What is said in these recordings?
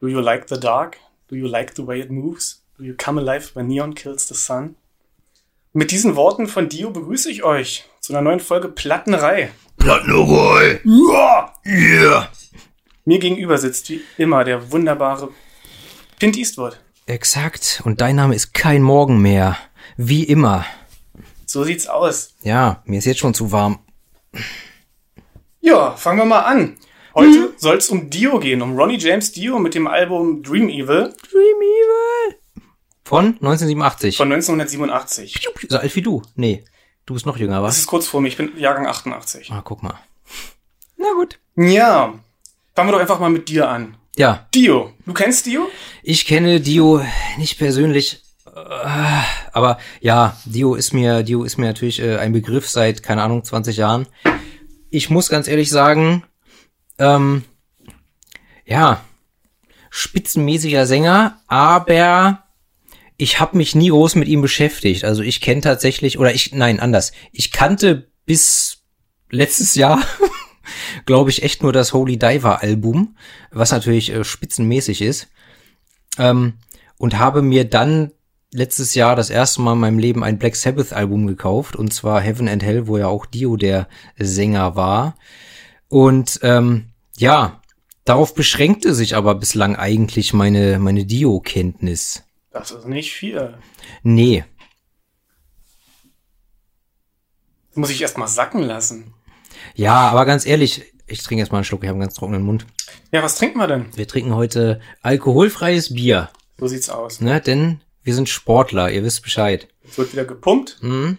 Do you like the dark? Do you like the way it moves? Do you come alive when neon kills the sun? Mit diesen Worten von Dio begrüße ich euch zu einer neuen Folge Plattenerei. Plattenerei. Ja! Yeah. Mir gegenüber sitzt wie immer der wunderbare Pint Eastwood. Exakt. Und dein Name ist kein Morgen mehr. Wie immer. So sieht's aus. Ja, mir ist jetzt schon zu warm. Ja, fangen wir mal an. Heute soll's um Dio gehen, um Ronnie James Dio mit dem Album Dream Evil Dream Evil. Von 1987. von 1987. so alt wie du. Nee, du bist noch jünger, Das was? ist kurz vor mir, ich bin Jahrgang 88. Ah, guck mal. Na gut. Ja, fangen wir doch einfach mal mit dir an. Ja, Dio, du kennst Dio? ich kenne Dio nicht persönlich, äh, aber ja, Dio ist mir, Dio ist mir natürlich äh, ein Begriff seit, keine Ahnung, 20 Jahren. Ich muss ganz ehrlich sagen, ähm, ja, spitzenmäßiger Sänger, aber ich habe mich nie groß mit ihm beschäftigt. Also ich kenne tatsächlich, oder ich, nein, anders. Ich kannte bis letztes Jahr, glaube ich, echt nur das Holy Diver Album, was natürlich äh, spitzenmäßig ist. Ähm, und habe mir dann letztes Jahr das erste Mal in meinem Leben ein Black Sabbath Album gekauft, und zwar Heaven and Hell, wo ja auch Dio der Sänger war. Und ähm, ja, darauf beschränkte sich aber bislang eigentlich meine, meine Dio-Kenntnis. Das ist nicht viel. Nee. Das muss ich erst mal sacken lassen. Ja, aber ganz ehrlich, ich trinke jetzt mal einen Schluck, ich habe einen ganz trockenen Mund. Ja, was trinken wir denn? Wir trinken heute alkoholfreies Bier, So sieht's aus. ne? Denn wir sind Sportler, ihr wisst Bescheid. Es wird wieder gepumpt. Mhm.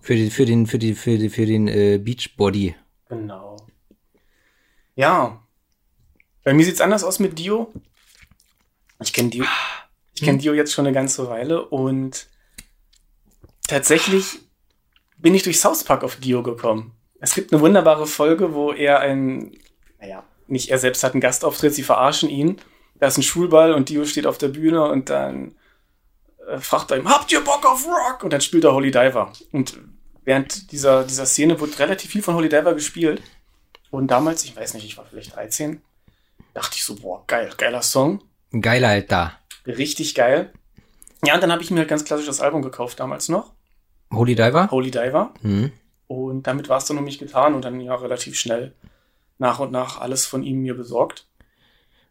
Für, die, für den, für die, für die, für den äh, Beachbody. Genau. Ja. Bei mir sieht's anders aus mit Dio. Ich kenne Dio. Ich kenne Dio jetzt schon eine ganze Weile und tatsächlich bin ich durch South Park auf Dio gekommen. Es gibt eine wunderbare Folge, wo er ein, naja, nicht er selbst hat einen Gastauftritt, sie verarschen ihn. Da ist ein Schulball und Dio steht auf der Bühne und dann äh, fragt er ihm, habt ihr Bock auf Rock? Und dann spielt er Holy Diver. Und während dieser, dieser Szene wurde relativ viel von Holy Diver gespielt. Und damals, ich weiß nicht, ich war vielleicht 13, dachte ich so, boah, geil, geiler Song. Geiler Alter. Richtig geil. Ja, und dann habe ich mir halt ganz klassisch das Album gekauft damals noch. Holy Diver? Holy Diver. Mhm. Und damit war es dann um mich getan und dann ja relativ schnell nach und nach alles von ihm mir besorgt.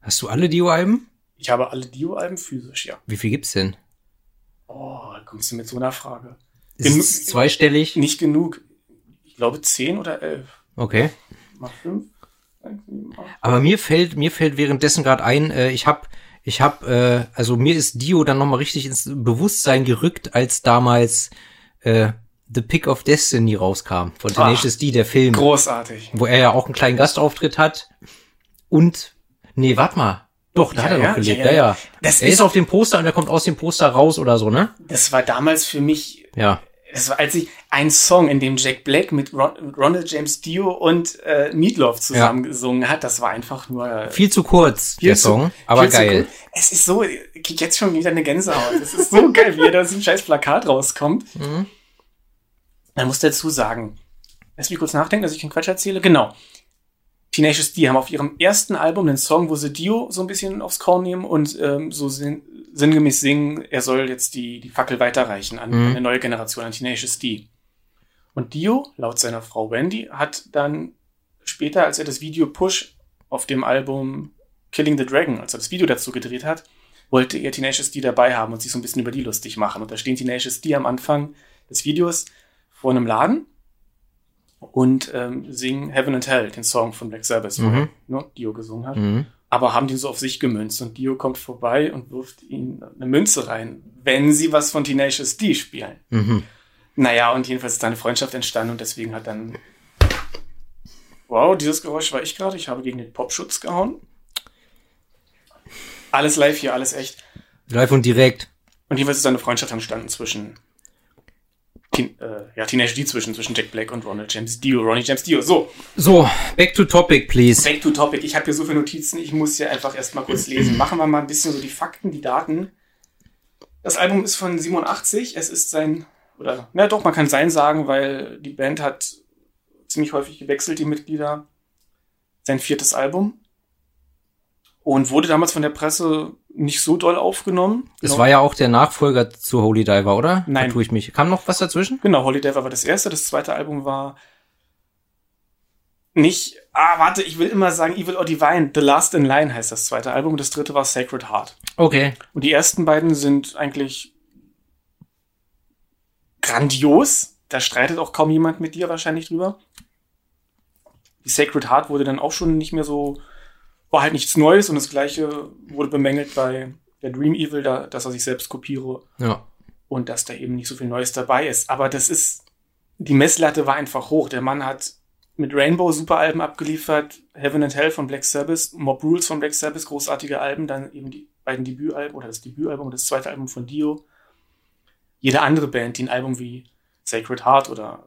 Hast du alle Dio-Alben? Ich habe alle Dio-Alben physisch, ja. Wie viel gibt's denn? Oh, da kommst du mit so einer Frage. Ist Genu- es zweistellig? Nicht genug. Ich glaube zehn oder elf. Okay. Mal fünf. Aber mir fällt, mir fällt währenddessen gerade ein, äh, ich hab, ich hab, äh, also mir ist Dio dann nochmal richtig ins Bewusstsein gerückt, als damals äh, The Pick of Destiny rauskam von Tenacious D, der Film, Großartig. wo er ja auch einen kleinen Gastauftritt hat. Und, nee, warte mal. Doch, da Ja, hat er noch ja, gelebt, ja, ja, ja. er ist- ist auf dem Poster und er kommt aus dem Poster raus oder so, ne? Das war damals für mich Ja. Es war, als ich ein Song, in dem Jack Black mit Ron Ronald James Dio und äh, Meatloaf zusammen gesungen hat, das war einfach nur äh, Viel zu kurz, viel der zu- Song, aber geil. cool. Es ist so, ich krieg jetzt schon wieder eine Gänsehaut. Es ist so geil, wie er da so ein scheiß Plakat rauskommt. Mhm. Man muss dazu sagen, lass mich kurz nachdenken, dass ich keinen Quatsch erzähle. Genau. Tenacious D haben auf ihrem ersten Album einen Song, wo sie Dio so ein bisschen aufs Korn nehmen und ähm, so sinn sinngemäß singen, er soll jetzt die, die Fackel weiterreichen an Mhm. eine neue Generation, an Tenacious D. Und Dio, laut seiner Frau Wendy, hat dann später, als er das Video Push auf dem Album Killing the Dragon, als er das Video dazu gedreht hat, wollte er Tenacious D dabei haben und sich so ein bisschen über die lustig machen. Und da stehen Tenacious D am Anfang des Videos vor einem Laden und ähm, singen Heaven and Hell, den Song von Black Sabbath, wo Mhm. ne, Dio gesungen hat. Mhm. Aber haben den so auf sich gemünzt und Dio kommt vorbei und wirft ihnen eine Münze rein, wenn sie was von Tenacious D spielen. Mhm. Naja, und jedenfalls ist da eine Freundschaft entstanden und deswegen hat dann. Wow, dieses Geräusch war ich gerade. Ich habe gegen den Popschutz gehauen. Alles live hier, alles echt. Live und direkt. Und jedenfalls ist da eine Freundschaft entstanden zwischen. Teen, äh, ja, Teenage D zwischen, zwischen Jack Black und Ronald James Dio. Ronnie James Dio. So, So, back to topic, please. back to topic. Ich habe hier so viele Notizen, ich muss hier einfach erstmal kurz lesen. Machen wir mal ein bisschen so die Fakten, die Daten. Das Album ist von 87. Es ist sein, oder, na doch, man kann sein sagen, weil die Band hat ziemlich häufig gewechselt, die Mitglieder. Sein viertes Album. Und wurde damals von der Presse nicht so doll aufgenommen. Das Genau. war ja auch der Nachfolger zu Holy Diver, oder? Nein. Da tue ich mich. Kam noch was dazwischen? Genau, Holy Diver war das erste. Das zweite Album war nicht. Ah, warte, ich will immer sagen Evil or Divine. The Last in Line heißt das zweite Album. Das dritte war Sacred Heart. Okay. Und die ersten beiden sind eigentlich grandios. Da streitet auch kaum jemand mit dir wahrscheinlich drüber. Die Sacred Heart wurde dann auch schon nicht mehr so, war halt nichts Neues und das gleiche wurde bemängelt bei der Dream Evil, da, dass er sich selbst kopiere Ja. und dass da eben nicht so viel Neues dabei ist. Aber das ist, die Messlatte war einfach hoch. Der Mann hat mit Rainbow super Alben abgeliefert, Heaven and Hell von Black Sabbath, Mob Rules von Black Sabbath, großartige Alben, dann eben die beiden Debütalben oder das Debütalbum und das zweite Album von Dio. Jede andere Band, die ein Album wie Sacred Heart oder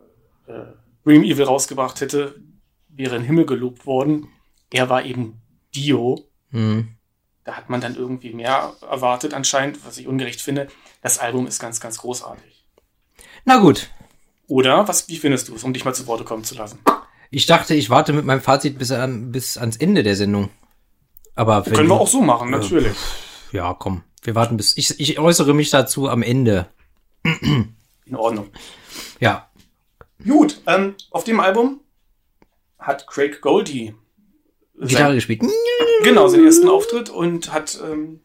äh, Dream Evil rausgebracht hätte, wäre in Himmel gelobt worden. Er war eben Dio. Hm. Da hat man dann irgendwie mehr erwartet anscheinend, was ich ungerecht finde. Das Album ist ganz, ganz großartig. Na gut. Oder, was, wie findest du es, um dich mal zu Worte kommen zu lassen? Ich dachte, ich warte mit meinem Fazit bis, an, bis ans Ende der Sendung. Aber wenn Können wir auch so machen, natürlich. Ja, komm. Wir warten bis. Ich, ich äußere mich dazu am Ende. In Ordnung. Ja. Gut, ähm, auf dem Album hat Craig Goldie Gitarre gespielt. genau seinen ersten Auftritt und hat ähm,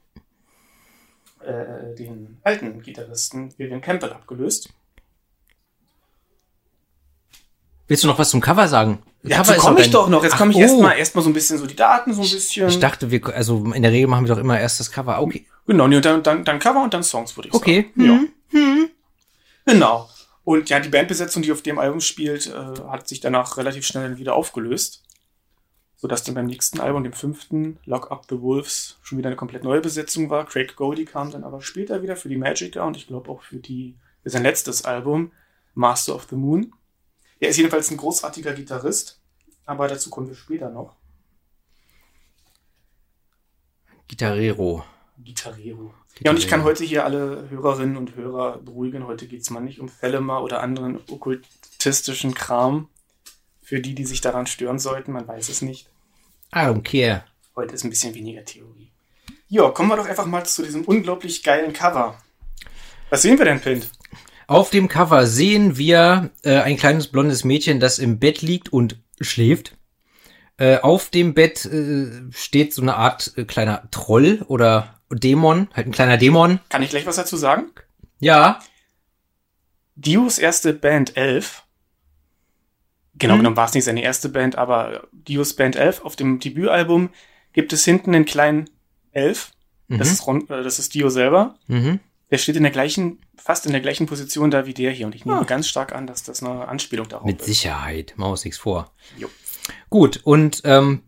äh, den alten Gitarristen Vivian Campbell abgelöst. Willst du noch was zum Cover sagen? Ja, Cover komme ich doch noch. Jetzt komme ich oh. erstmal erstmal so ein bisschen so die Daten, so ein bisschen. Ich dachte, wir, also in der Regel machen wir doch immer erst das Cover. Okay. Genau, nee, und dann, dann, dann Cover und dann Songs, würde ich Okay. sagen. Ja. Hm. Genau. Und ja, die Bandbesetzung, die auf dem Album spielt, äh, hat sich danach relativ schnell wieder aufgelöst. Sodass dann beim nächsten Album, dem fünften, Lock Up the Wolves, schon wieder eine komplett neue Besetzung war. Craig Goldie kam dann aber später wieder für die Magica und ich glaube auch für die, für sein letztes Album, Master of the Moon. Er ist jedenfalls ein großartiger Gitarrist, aber dazu kommen wir später noch. Gitarrero. Gitarrero. Ja, und ich kann heute hier alle Hörerinnen und Hörer beruhigen. Heute geht's mal nicht um Fellema oder anderen okkultistischen Kram. Für die, die sich daran stören sollten, man weiß es nicht. I don't care. Heute ist ein bisschen weniger Theorie. Ja, kommen wir doch einfach mal zu diesem unglaublich geilen Cover. Was sehen wir denn, Pint? Auf dem Cover sehen wir äh, ein kleines blondes Mädchen, das im Bett liegt und schläft. Äh, auf dem Bett äh, steht so eine Art äh, kleiner Troll oder Dämon, halt ein kleiner Dämon. Kann ich gleich was dazu sagen? Ja, Dios erste Band 11. Genau Hm. genommen war es nicht seine erste Band, aber Dios Band 11. Auf dem Debütalbum gibt es hinten einen kleinen Elf. Das, Mhm. ist, Ron, äh, das ist Dio selber. mhm. Der steht in der gleichen, fast in der gleichen Position da wie der hier. Und ich nehme Ah. ganz stark an, dass das eine Anspielung darauf mit ist. Sicherheit. Machen wir uns nichts vor. Jo. Gut, und ähm,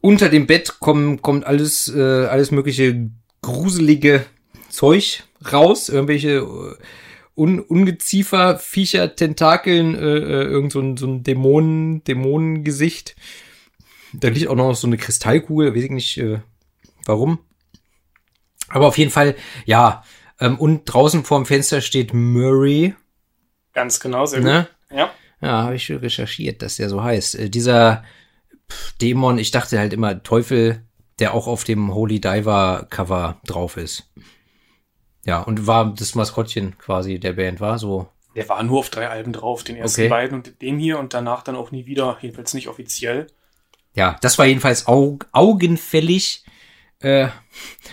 unter dem Bett kommen, kommt alles, äh, alles mögliche gruselige Zeug raus. Irgendwelche äh, Un Ungeziefer, Viecher, Tentakeln, äh, äh, irgend so ein, so ein Dämonen, Dämonengesicht. Da liegt auch noch so eine Kristallkugel, weiß ich nicht äh, warum. Aber auf jeden Fall, ja. Ähm, und draußen vorm Fenster steht Murray. Ganz genau, sehr gut. Ne? Ja. Ja, habe ich schon recherchiert, dass der so heißt. Äh, dieser Dämon, ich dachte halt immer Teufel, der auch auf dem Holy Diver Cover drauf ist. Ja, und war das Maskottchen quasi der Band, war so. Der war nur auf drei Alben drauf, den ersten Okay. beiden und dem hier und danach dann auch nie wieder, jedenfalls nicht offiziell. Ja, das war jedenfalls aug augenfällig, äh,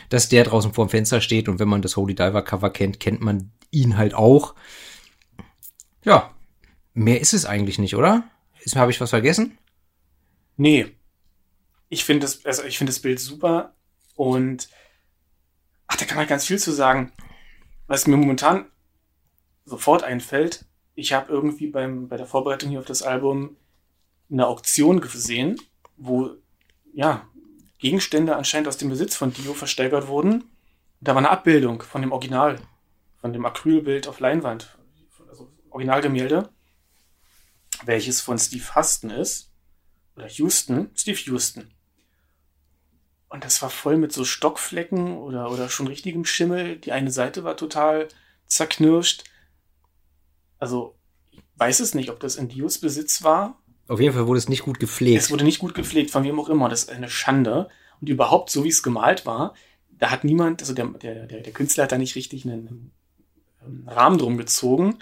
dass der draußen vorm Fenster steht und wenn man das Holy Diver Cover kennt, kennt man ihn halt auch. Ja, mehr ist es eigentlich nicht, oder? Habe ich was vergessen? Nee. Ich finde das, also ich finde das Bild super und ach, da kann man ganz viel zu sagen. Was mir momentan sofort einfällt, ich habe irgendwie beim, bei der Vorbereitung hier auf das Album eine Auktion gesehen, wo ja Gegenstände anscheinend aus dem Besitz von Dio versteigert wurden. Da war eine Abbildung von dem Original, von dem Acrylbild auf Leinwand, also Originalgemälde, welches von Steve Huston ist oder Houston, Steve Houston. Und das war voll mit so Stockflecken oder, oder schon richtigem Schimmel. Die eine Seite war total zerknirscht. Also, ich weiß es nicht, ob das in Dios Besitz war. Auf jeden Fall wurde es nicht gut gepflegt. Es wurde nicht gut gepflegt, von wem auch immer. Das ist eine Schande. Und überhaupt, so wie es gemalt war, da hat niemand, also der, der, der, der Künstler hat da nicht richtig einen, einen Rahmen drum gezogen,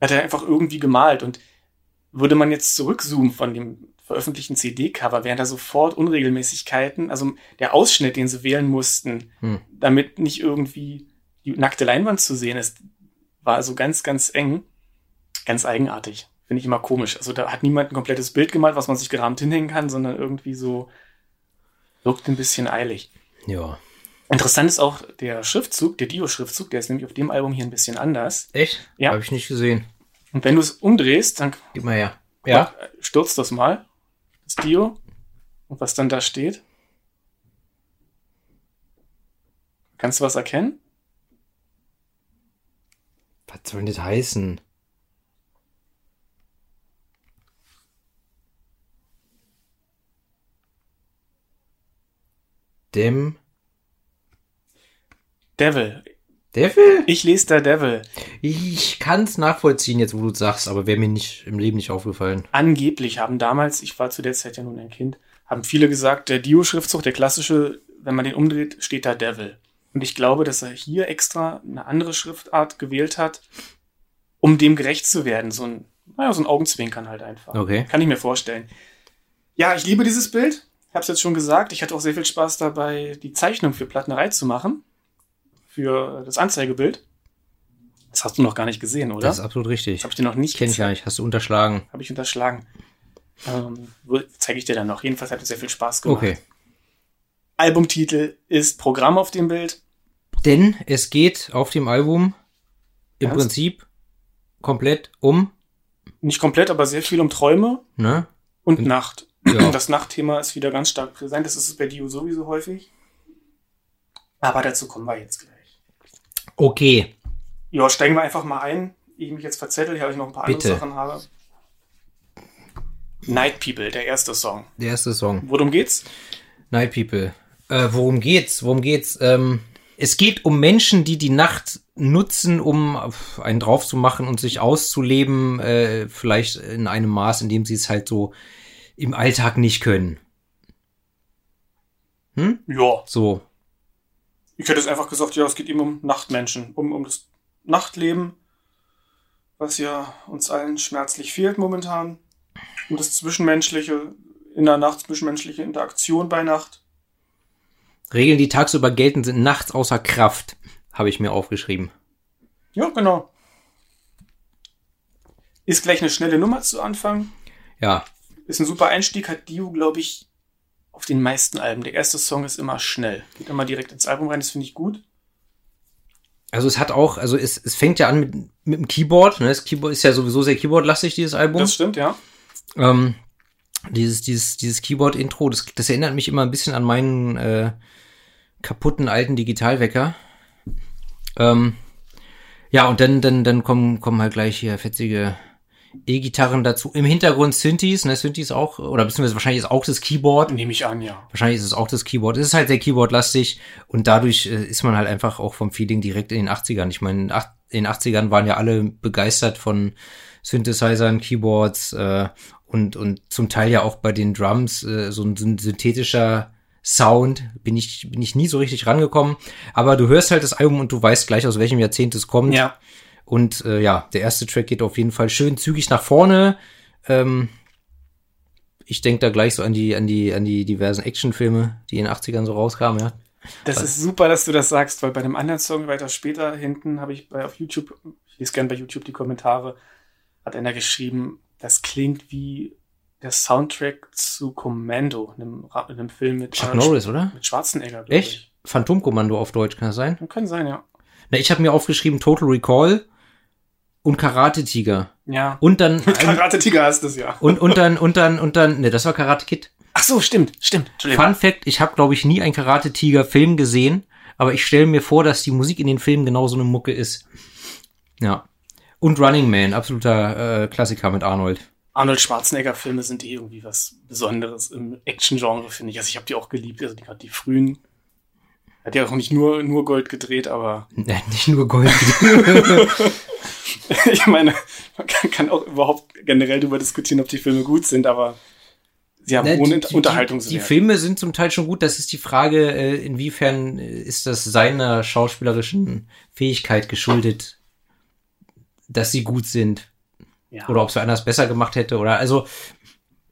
hat er einfach irgendwie gemalt. Und würde man jetzt zurückzoomen von dem veröffentlichten CD-Cover, wären da sofort Unregelmäßigkeiten. Also der Ausschnitt, den sie wählen mussten, Hm. damit nicht irgendwie die nackte Leinwand zu sehen ist, war also ganz, ganz eng. Ganz eigenartig. Finde ich immer komisch. Also da hat niemand ein komplettes Bild gemalt, was man sich gerahmt hinhängen kann, sondern irgendwie so wirkt ein bisschen eilig. Ja. Interessant ist auch der Schriftzug, der Dio-Schriftzug, der ist nämlich auf dem Album hier ein bisschen anders. Echt? Ja. Habe ich nicht gesehen. Und wenn du es umdrehst, dann Gib mal her. Ja? stürzt das mal, das Dio, und was dann da steht. Kannst du was erkennen? Was soll denn das heißen? Dem Devil. Devil? Ich lese da Devil. Ich kann's nachvollziehen, jetzt wo du sagst, aber wäre mir nicht im Leben nicht aufgefallen. Angeblich haben damals, ich war zu der Zeit ja nun ein Kind, haben viele gesagt, der Dio-Schriftzug, der klassische, wenn man den umdreht, steht da Devil. Und ich glaube, dass er hier extra eine andere Schriftart gewählt hat, um dem gerecht zu werden. So ein, naja, so ein Augenzwinkern halt einfach. Okay. Kann ich mir vorstellen. Ja, ich liebe dieses Bild. Ich habe es jetzt schon gesagt. Ich hatte auch sehr viel Spaß dabei, die Zeichnung für Plattenerei zu machen. Für das Anzeigebild. Das hast du noch gar nicht gesehen, oder? Das ist absolut richtig. Das habe ich dir noch nicht Kenn ich gar nicht. Hast du unterschlagen. habe ich unterschlagen. Ähm, Zeige ich dir dann noch. Jedenfalls hat es sehr viel Spaß gemacht. Okay. Albumtitel ist Programm auf dem Bild. Denn es geht auf dem Album im Ernst? Prinzip komplett um, Nicht komplett, aber sehr viel um Träume ne? und Nacht. Ja. Das Nachtthema ist wieder ganz stark präsent. Das ist es bei Dio sowieso häufig. Aber dazu kommen wir jetzt gleich. Okay. Ja, steigen wir einfach mal ein. Ich mich jetzt verzettel, hier habe ich noch ein paar Bitte. andere Sachen habe. Night People, der erste Song. Der erste Song. Worum geht's? Night People. Äh, worum geht's? Worum geht's? Ähm, es geht um Menschen, die die Nacht nutzen, um einen drauf zu machen und sich auszuleben, äh, vielleicht in einem Maß, in dem sie es halt so im Alltag nicht können. Hm? Ja, So. Ich hätte es einfach gesagt, ja, es geht eben um Nachtmenschen, um, um das Nachtleben, was ja uns allen schmerzlich fehlt momentan. Um das Zwischenmenschliche, in der Nacht, zwischenmenschliche Interaktion bei Nacht. Regeln, die tagsüber gelten, sind nachts außer Kraft, habe ich mir aufgeschrieben. Ja, genau. Ist gleich eine schnelle Nummer zu Anfang. Ja, Ist ein super Einstieg, hat Dio, glaube ich, auf den meisten Alben. Der erste Song ist immer schnell. Geht immer direkt ins Album rein, das finde ich gut. Also es hat auch, also es, es fängt ja an mit, mit dem Keyboard. Ne? Das Keyboard ist ja sowieso sehr Keyboard-lastig, dieses Album. Das stimmt, ja. Ähm, dieses, dieses, dieses Keyboard-Intro, das, das erinnert mich immer ein bisschen an meinen äh, kaputten alten Digitalwecker. Ähm, ja, und dann, dann, dann kommen, kommen halt gleich hier fetzige E-Gitarren dazu. Im Hintergrund Synthes, ne, Synthes auch, oder beziehungsweise wahrscheinlich ist auch das Keyboard. Nehme ich an, ja. Wahrscheinlich ist es auch das Keyboard. Es ist halt sehr Keyboard-lastig und dadurch äh, ist man halt einfach auch vom Feeling direkt in den 80ern. Ich meine, in den 80ern waren ja alle begeistert von Synthesizern, Keyboards äh, und, und zum Teil ja auch bei den Drums äh, so ein syn- synthetischer Sound. Bin ich, bin ich nie so richtig rangekommen. Aber du hörst halt das Album und du weißt gleich, aus welchem Jahrzehnt es kommt. Ja. Und äh, ja, der erste Track geht auf jeden Fall schön zügig nach vorne. Ähm, ich denke da gleich so an die, an die, an die diversen Actionfilme, die in den 80ern so rauskamen, ja. Das ist super, dass du das sagst, weil bei dem anderen Song weiter später hinten habe ich bei auf YouTube, ich lese gern bei YouTube die Kommentare, hat einer geschrieben, das klingt wie der Soundtrack zu Commando, einem, einem Film mit, Chuck Norris, oder? mit Schwarzenegger. Echt? Phantomkommando auf Deutsch, kann das sein? Ich. Kann sein, ja. Na, ich habe mir aufgeschrieben Total Recall und Karate Tiger. Ja. Und dann Karate Tiger du es ja. und, und dann und dann und dann ne, das war Karate Kid. Ach so, stimmt, stimmt. Fun Fact, ich habe glaube ich nie einen Karate Tiger Film gesehen, aber ich stelle mir vor, dass die Musik in den Filmen genauso eine Mucke ist. Ja. Und Running Man, absoluter äh, Klassiker mit Arnold. Arnold Schwarzenegger Filme sind eh irgendwie was Besonderes im Action-Genre, finde ich. Also ich habe die auch geliebt, also die, gerade die frühen. Hat ja auch nicht nur, nur Gold gedreht, aber Ja, nicht nur Gold. ich meine, man kann, kann auch überhaupt generell darüber diskutieren, ob die Filme gut sind, aber Sie haben Ne, hohen die, Unter- die, die Unterhaltungswert. Filme sind zum Teil schon gut. Das ist die Frage, äh, inwiefern ist das seiner schauspielerischen Fähigkeit geschuldet, dass sie gut sind. ja. Oder ob es anders besser gemacht hätte. Oder also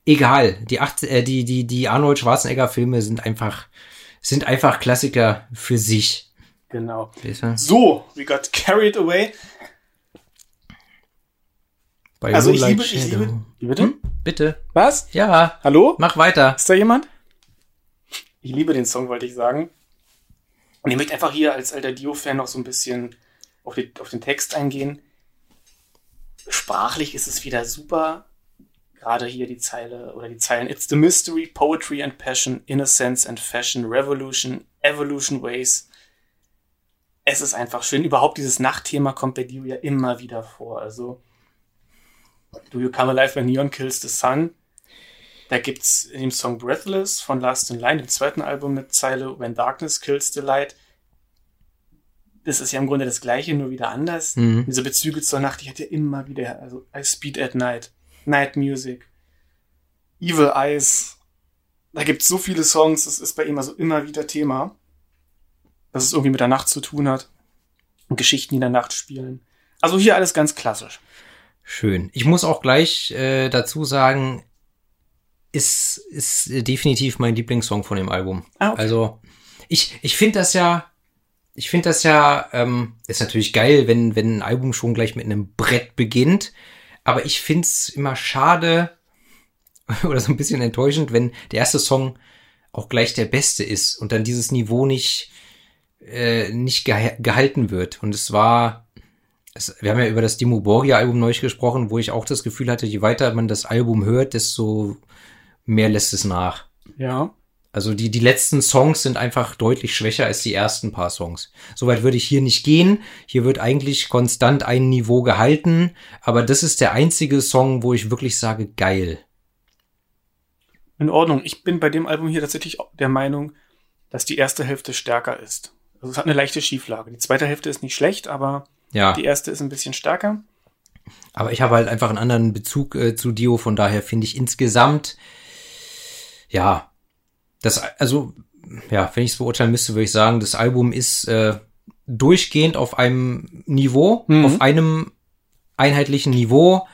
egal. Die, acht, äh, die, die, die Arnold Schwarzenegger-Filme sind einfach, sind einfach Klassiker für sich. Genau. Du? So, we got carried away. Bei Also ich liebe, ich liebe. Wie bitte? Bitte. Was? Ja, Hallo? mach weiter. Ist da jemand? Ich liebe den Song, wollte ich sagen. Und ich möchte einfach hier als alter Dio-Fan noch so ein bisschen auf, die, auf den Text eingehen. Sprachlich ist es wieder super. Gerade hier die Zeile oder die Zeilen. It's the mystery, poetry and passion, innocence and fashion, revolution, evolution ways. Es ist einfach schön. Überhaupt dieses Nachtthema kommt bei Dio ja immer wieder vor. Also, Do You Come Alive When Neon Kills the Sun? Da gibt's in dem Song Breathless von Last in Line, dem zweiten Album mit Zeile When Darkness Kills the Light. Das ist ja im Grunde das Gleiche, nur wieder anders. Mhm. Diese Bezüge zur Nacht, die hat ja immer wieder, also I Speed at Night, Night Music, Evil Eyes. Da gibt's so viele Songs, das ist bei ihm also immer wieder Thema, dass es irgendwie mit der Nacht zu tun hat und Geschichten, die in der Nacht spielen. Also hier alles ganz klassisch. Schön. Ich muss auch gleich äh, dazu sagen, ist, ist definitiv mein Lieblingssong von dem Album. Ah, okay. Also ich, ich finde das ja, ich finde das ja, ähm, ist natürlich geil, wenn, wenn ein Album schon gleich mit einem Brett beginnt. Aber ich find's immer schade oder so ein bisschen enttäuschend, wenn der erste Song auch gleich der beste ist und dann dieses Niveau nicht, äh, nicht geha gehalten wird. Und es war, es, wir haben ja über das Dimo Borgia Album neulich gesprochen, wo ich auch das Gefühl hatte, je weiter man das Album hört, desto mehr lässt es nach. Ja. Also die, die letzten Songs sind einfach deutlich schwächer als die ersten paar Songs. Soweit würde ich hier nicht gehen. Hier wird eigentlich konstant ein Niveau gehalten, aber das ist der einzige Song, wo ich wirklich sage, geil. In Ordnung. Ich bin bei dem Album hier tatsächlich der Meinung, dass die erste Hälfte stärker ist. Also es hat eine leichte Schieflage. Die zweite Hälfte ist nicht schlecht, aber Ja, die erste ist ein bisschen stärker. aber ich habe halt einfach einen anderen Bezug äh, zu Dio, von daher finde ich insgesamt, ja, das, also, ja, wenn ich es beurteilen müsste, würde ich sagen, das Album ist äh, durchgehend auf einem Niveau, Mhm. auf einem einheitlichen Niveau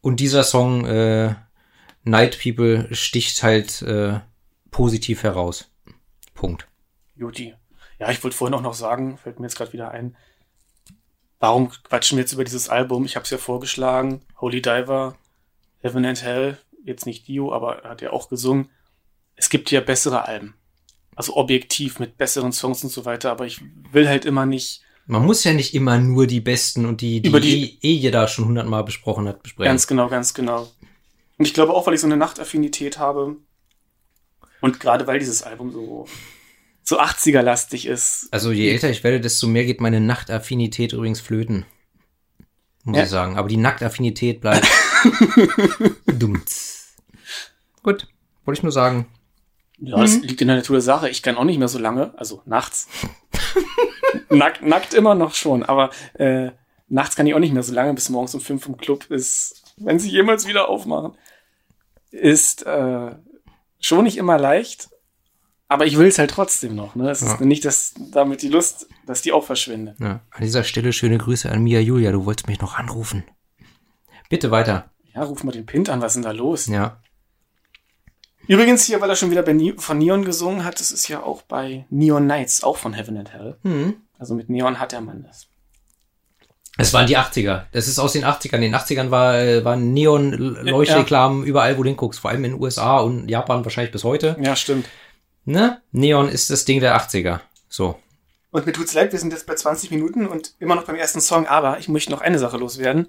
und dieser Song äh, Night People sticht halt äh, positiv heraus. Punkt. Juti. Ja, ich wollte vorhin auch noch sagen, fällt mir jetzt gerade wieder ein, warum quatschen wir jetzt über dieses Album? Ich habe es ja vorgeschlagen, Holy Diver, Heaven and Hell, jetzt nicht Dio, aber er hat ja auch gesungen. Es gibt ja bessere Alben. Also objektiv mit besseren Songs und so weiter, aber ich will halt immer nicht Man muss ja nicht immer nur die besten und die, die, Über die- eh, eh jeder schon hundertmal besprochen hat, besprechen. Ganz genau, ganz genau. Und ich glaube auch, weil ich so eine Nachtaffinität habe und gerade weil dieses Album so, so 80er-lastig ist. Also je älter ich werde, desto mehr geht meine Nachtaffinität übrigens flöten. Muss Ja. ich sagen. Aber die Nachtaffinität bleibt. Dumms. Gut, wollte ich nur sagen. Ja, das liegt in der Natur der Sache. Ich kann auch nicht mehr so lange, also nachts. nackt, nackt immer noch schon, aber äh, nachts kann ich auch nicht mehr so lange, bis morgens um fünf im Club ist, wenn sie jemals wieder aufmachen. Ist äh, schon nicht immer leicht, aber ich will es halt trotzdem noch. Ne? Es Ja. ist nicht, dass damit die Lust, dass die auch verschwindet. Ja, an dieser Stelle schöne Grüße an Mia Julia. Du wolltest mich noch anrufen. Bitte weiter. Ja, ruf mal den Pint an, was ist denn da los? Ja. Übrigens hier, weil er schon wieder bei von Neon gesungen hat, das ist ja auch bei Neon Nights, auch von Heaven and Hell. Hm. Also mit Neon hat der Mann das. Es waren die 80er. Das ist aus den 80ern. In den 80ern war, äh, waren Neon-Leuchtreklamen überall, wo du hinguckst. Vor allem in den USA und Japan wahrscheinlich bis heute. Ja, stimmt. Ne? Neon ist das Ding der 80er. So. Und mir tut's leid, wir sind jetzt bei 20 Minuten und immer noch beim ersten Song, aber ich möchte noch eine Sache loswerden.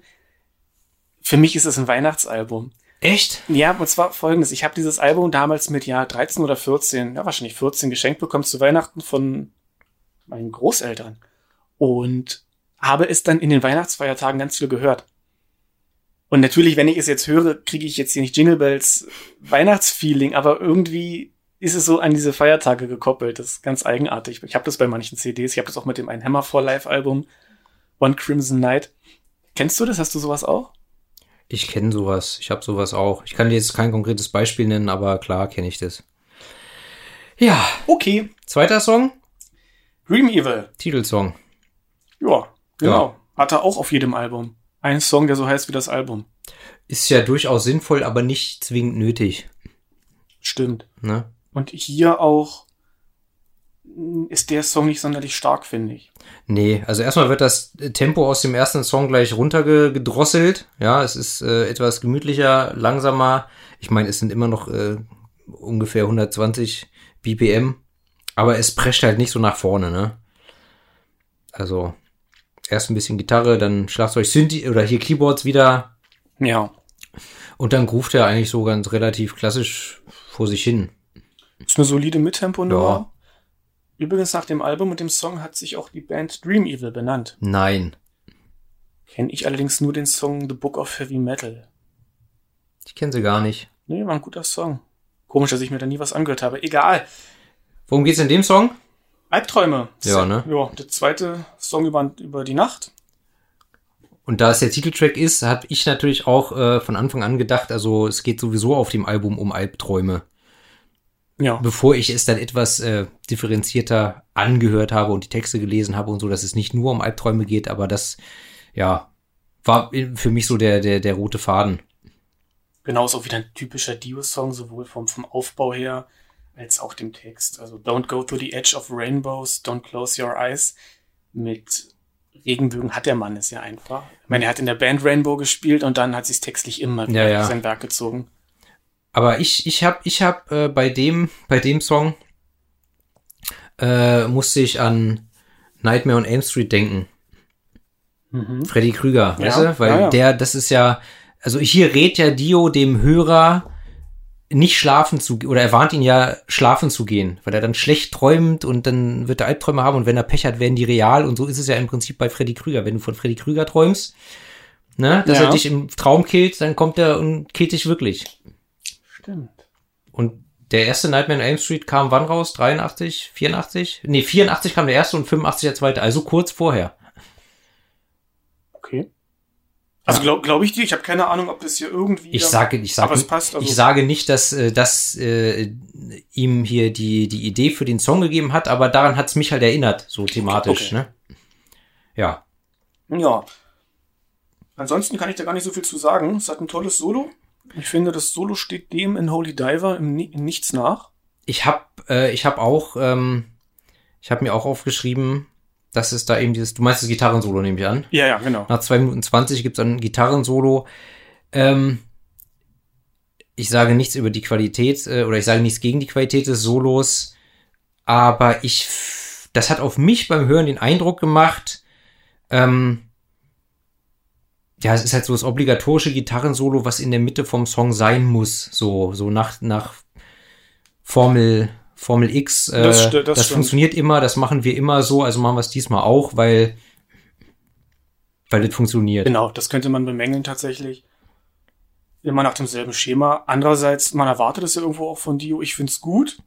Für mich ist es ein Weihnachtsalbum. Echt? Ja, und zwar folgendes. Ich habe dieses Album damals mit ja 13 oder 14, ja wahrscheinlich 14 geschenkt bekommen zu Weihnachten von meinen Großeltern. Und habe es dann in den Weihnachtsfeiertagen ganz viel gehört. Und natürlich, wenn ich es jetzt höre, kriege ich jetzt hier nicht Jingle Bells Weihnachtsfeeling, aber irgendwie ist es so an diese Feiertage gekoppelt. Das ist ganz eigenartig. Ich habe das bei manchen CDs. Ich habe das auch mit dem Ein Hammer for Life Album One Crimson Night. Kennst du das? Hast du sowas auch? Ich kenne sowas. Ich habe sowas auch. Ich kann dir jetzt kein konkretes Beispiel nennen, aber klar kenne ich das. Ja, Okay. zweiter Song, Dream Evil. Titelsong. Ja, genau. Hat er auch auf jedem Album. Ein Song, der so heißt wie das Album. Ist ja durchaus sinnvoll, aber nicht zwingend nötig. Stimmt. Ne? Und hier auch ist der Song nicht sonderlich stark, finde ich. Nee, also erstmal wird das Tempo aus dem ersten Song gleich runtergedrosselt. Ja, es ist äh, etwas gemütlicher, langsamer. Ich meine, es sind immer noch äh, ungefähr 120 BPM, aber es prescht halt nicht so nach vorne, ne? Also erst ein bisschen Gitarre, dann Schlagzeug, Synthi oder hier Keyboards wieder Ja. und dann ruft er eigentlich so ganz relativ klassisch vor sich hin. Ist eine solide Mittempo-Nummer. Ja. Übrigens nach dem Album und dem Song hat sich auch die Band Dream Evil benannt. Nein, Kenne ich allerdings nur den Song The Book of Heavy Metal. ich kenne sie gar nicht. Nee, war ein guter Song. Komisch, dass ich mir da nie was angehört habe. Egal. Worum geht's in dem Song? Albträume. Ja, ne? Ja, der zweite Song über, über die Nacht. Und da es der Titeltrack ist, habe ich natürlich auch äh, von Anfang an gedacht, also es geht sowieso auf dem Album um Albträume. Ja. Bevor ich es dann etwas äh, differenzierter angehört habe und die Texte gelesen habe und so, dass es nicht nur um Albträume geht, aber das, ja, war für mich so der, der, der rote Faden. Genau, ist auch wieder ein typischer Dio-Song, sowohl vom, vom Aufbau her als auch dem Text. Also Don't go to the edge of rainbows, don't close your eyes. Mit Regenbögen hat der Mann es ja einfach. Ich meine, er hat in der Band Rainbow gespielt und dann hat sich textlich immer wieder Ja, ja. sein Werk gezogen. Aber ich, ich hab, ich hab äh, bei dem, bei dem Song äh, musste ich an Nightmare on Elm Street denken. Freddy Krüger, Ja, weißt du? Weil ja, ja. der, das ist ja, also hier rät ja Dio dem Hörer nicht schlafen zu, oder er warnt ihn ja, schlafen zu gehen, weil er dann schlecht träumt und dann wird er Albträume haben und wenn er Pech hat, werden die real und so ist es ja im Prinzip bei Freddy Krüger. Wenn du von Freddy Krüger träumst, ne, dass er dich im Traum killt, dann kommt er und killt dich wirklich. Stimmt. Und der erste Nightmare on Elm Street kam wann raus? 83? 84? Nee, 84 kam der erste und 85 der zweite, also kurz vorher. Okay. Also glaube glaub ich dir, ich habe keine Ahnung, ob das hier irgendwie. Ich sage, ich sage, Aber es passt, also- ich sage nicht, dass äh, das äh, ihm hier die die Idee für den Song gegeben hat, aber daran hat's mich halt erinnert, so thematisch, Okay. ne? Ja, Ja. Ansonsten kann ich da gar nicht so viel zu sagen. Es hat ein tolles Solo. Ich finde, das Solo steht dem in Holy Diver im in nichts nach. ich habe äh, ich habe auch ähm, ich habe mir auch aufgeschrieben, dass es da eben dieses, du meinst das Gitarrensolo nehme ich an. Ja, ja, genau. Nach zwei Minuten 20 gibt's ein Gitarrensolo. Ähm, ich sage nichts über die Qualität äh, oder ich sage nichts gegen die Qualität des Solos, aber ich, das hat auf mich beim Hören den Eindruck gemacht, ähm, ja, es ist halt so das obligatorische Gitarrensolo, was in der Mitte vom Song sein muss, so so nach nach Formel Formel X. Äh, Das das das funktioniert immer, das machen wir immer so, also machen wir es diesmal auch, weil weil das funktioniert. Genau, das könnte man bemängeln tatsächlich. Immer nach demselben Schema. Andererseits, man erwartet es ja irgendwo auch von Dio. Ich find's gut.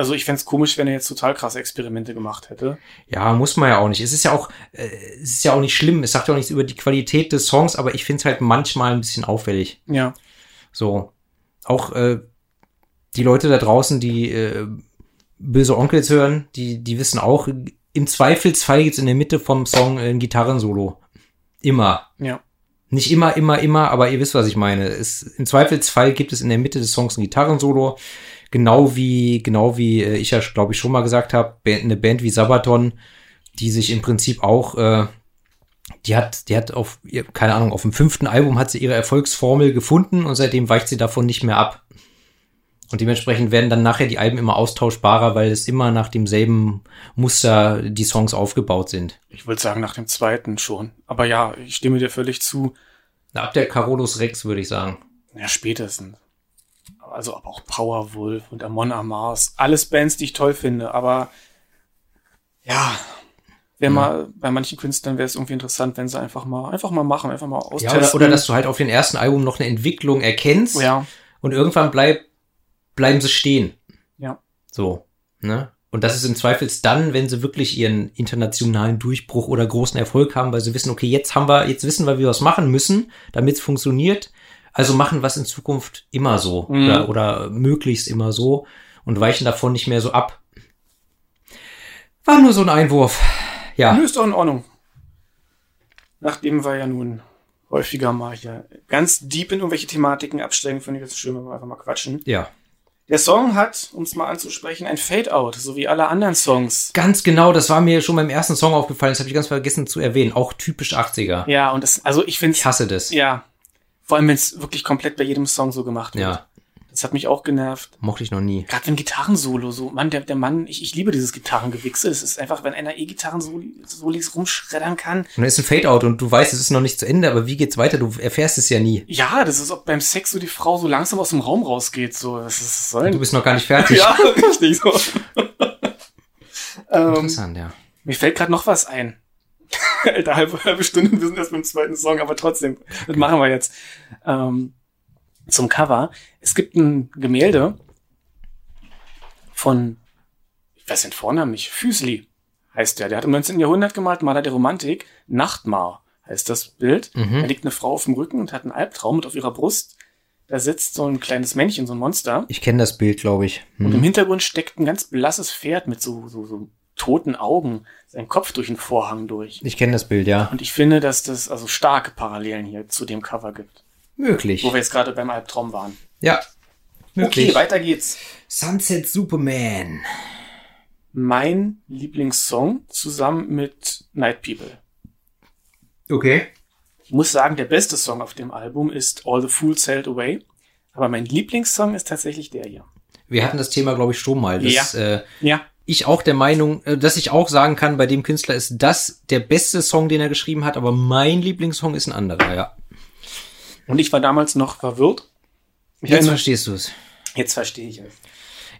Also ich fänd's komisch, wenn er jetzt total krasse Experimente gemacht hätte. Ja, muss man ja auch nicht. Es ist ja auch, äh, es ist ja auch nicht schlimm. Es sagt ja auch nichts über die Qualität des Songs, aber ich finde es halt manchmal ein bisschen auffällig. Ja. So. Auch äh, die Leute da draußen, die äh, böse Onkels hören, die, die wissen auch, im Zweifelsfall gibt's in der Mitte vom Song ein Gitarrensolo. Immer. Ja. Nicht immer, immer, immer, aber ihr wisst, was ich meine. Es, Im Zweifelsfall gibt es in der Mitte des Songs ein Gitarrensolo. Genau wie, genau wie äh, ich ja, glaube ich, schon mal gesagt habe, eine Band wie Sabaton, die sich im Prinzip auch, äh, die hat, die hat auf, keine Ahnung, auf dem fünften Album hat sie ihre Erfolgsformel gefunden und seitdem weicht sie davon nicht mehr ab. Und dementsprechend werden dann nachher die Alben immer austauschbarer, weil es immer nach demselben Muster die Songs aufgebaut sind. Ich würde sagen, nach dem zweiten schon. Aber ja, ich stimme dir völlig zu. Ab der Carolus Rex würde ich sagen. Ja, spätestens. Also aber auch Powerwolf und Amon Amarth. Alles Bands, die ich toll finde. Aber ja, wäre mal, bei manchen Künstlern wäre es irgendwie interessant, wenn sie einfach mal, einfach mal machen, einfach mal Ja, austesten. oder, oder dass du halt auf den ersten Album noch eine Entwicklung erkennst ja, und irgendwann bleib, bleiben sie stehen. ja. So, ne? Und das ist im Zweifels dann, wenn sie wirklich ihren internationalen Durchbruch oder großen Erfolg haben, weil sie wissen, okay, jetzt haben wir, jetzt wissen wir, wie wir was machen müssen, damit es funktioniert. Also machen es in Zukunft immer so Mhm. oder, oder möglichst immer so und weichen davon nicht mehr so ab. War nur so ein Einwurf. Ja. Nö, ist doch in Ordnung. Nachdem wir ja nun häufiger mal hier ganz deep in irgendwelche Thematiken absteigen, finde ich es schön, wenn wir einfach mal quatschen. Ja. Der Song hat, um es mal anzusprechen, ein Fade-Out, so wie alle anderen Songs. Ganz genau, das war mir schon beim ersten Song aufgefallen, das habe ich ganz vergessen zu erwähnen. Auch typisch 80er. Ja, und das, also ich finde Ich hasse das. ja, vor allem wenn es wirklich komplett bei jedem Song so gemacht wird. Ja, Das hat mich auch genervt. mochte ich noch nie. Gerade wenn Gitarrensolo so, Mann, der, der Mann, ich, ich liebe dieses Gitarrengewichse. Es ist einfach, wenn einer E-Gitarren-Solis rumschreddern kann. Und da ist ein Fade-Out und du weißt, es ist noch nicht zu Ende, aber wie geht's weiter? Du erfährst es ja nie. Ja, das ist, ob beim Sex so die Frau so langsam aus dem Raum rausgeht. So, das ist, soll Du bist noch gar nicht fertig. Ja, richtig so. ähm, Interessant, ja. mir fällt gerade noch was ein. Alter, halbe, halbe Stunde, wir sind erst beim zweiten Song, aber trotzdem, das machen wir jetzt. Ähm, zum Cover. Es gibt ein Gemälde von, ich weiß den Vornamen nicht, Füsli heißt der. Der hat im 19. Jahrhundert gemalt, Maler der Romantik. Nachtmar heißt das Bild. Mhm. Da liegt eine Frau auf dem Rücken und hat einen Albtraum und auf ihrer Brust, da sitzt so ein kleines Männchen, so ein Monster. Ich kenne das Bild, glaube ich. Und im Hm. Hintergrund steckt ein ganz blasses Pferd mit so, so, so toten Augen, sein Kopf durch den Vorhang durch. Ich kenne das Bild, ja. Und ich finde, dass das also starke Parallelen hier zu dem Cover gibt, Möglich. wo wir jetzt gerade beim Albtraum waren. Ja. Möglich. Okay, weiter geht's. Sunset Superman. Mein Lieblingssong zusammen mit Night People. Okay. Ich muss sagen, der beste Song auf dem Album ist All the Fools Sailed Away. Aber mein Lieblingssong ist tatsächlich der hier. Wir hatten das Thema, glaube ich, schon mal. Dass, äh, Ja. Ich auch der Meinung, äh, dass ich auch sagen kann, bei dem Künstler ist das der beste Song, den er geschrieben hat, aber mein Lieblingssong ist ein anderer, ja. Und ich war damals noch verwirrt. Ich Jetzt verstehst du es. jetzt verstehe ich es.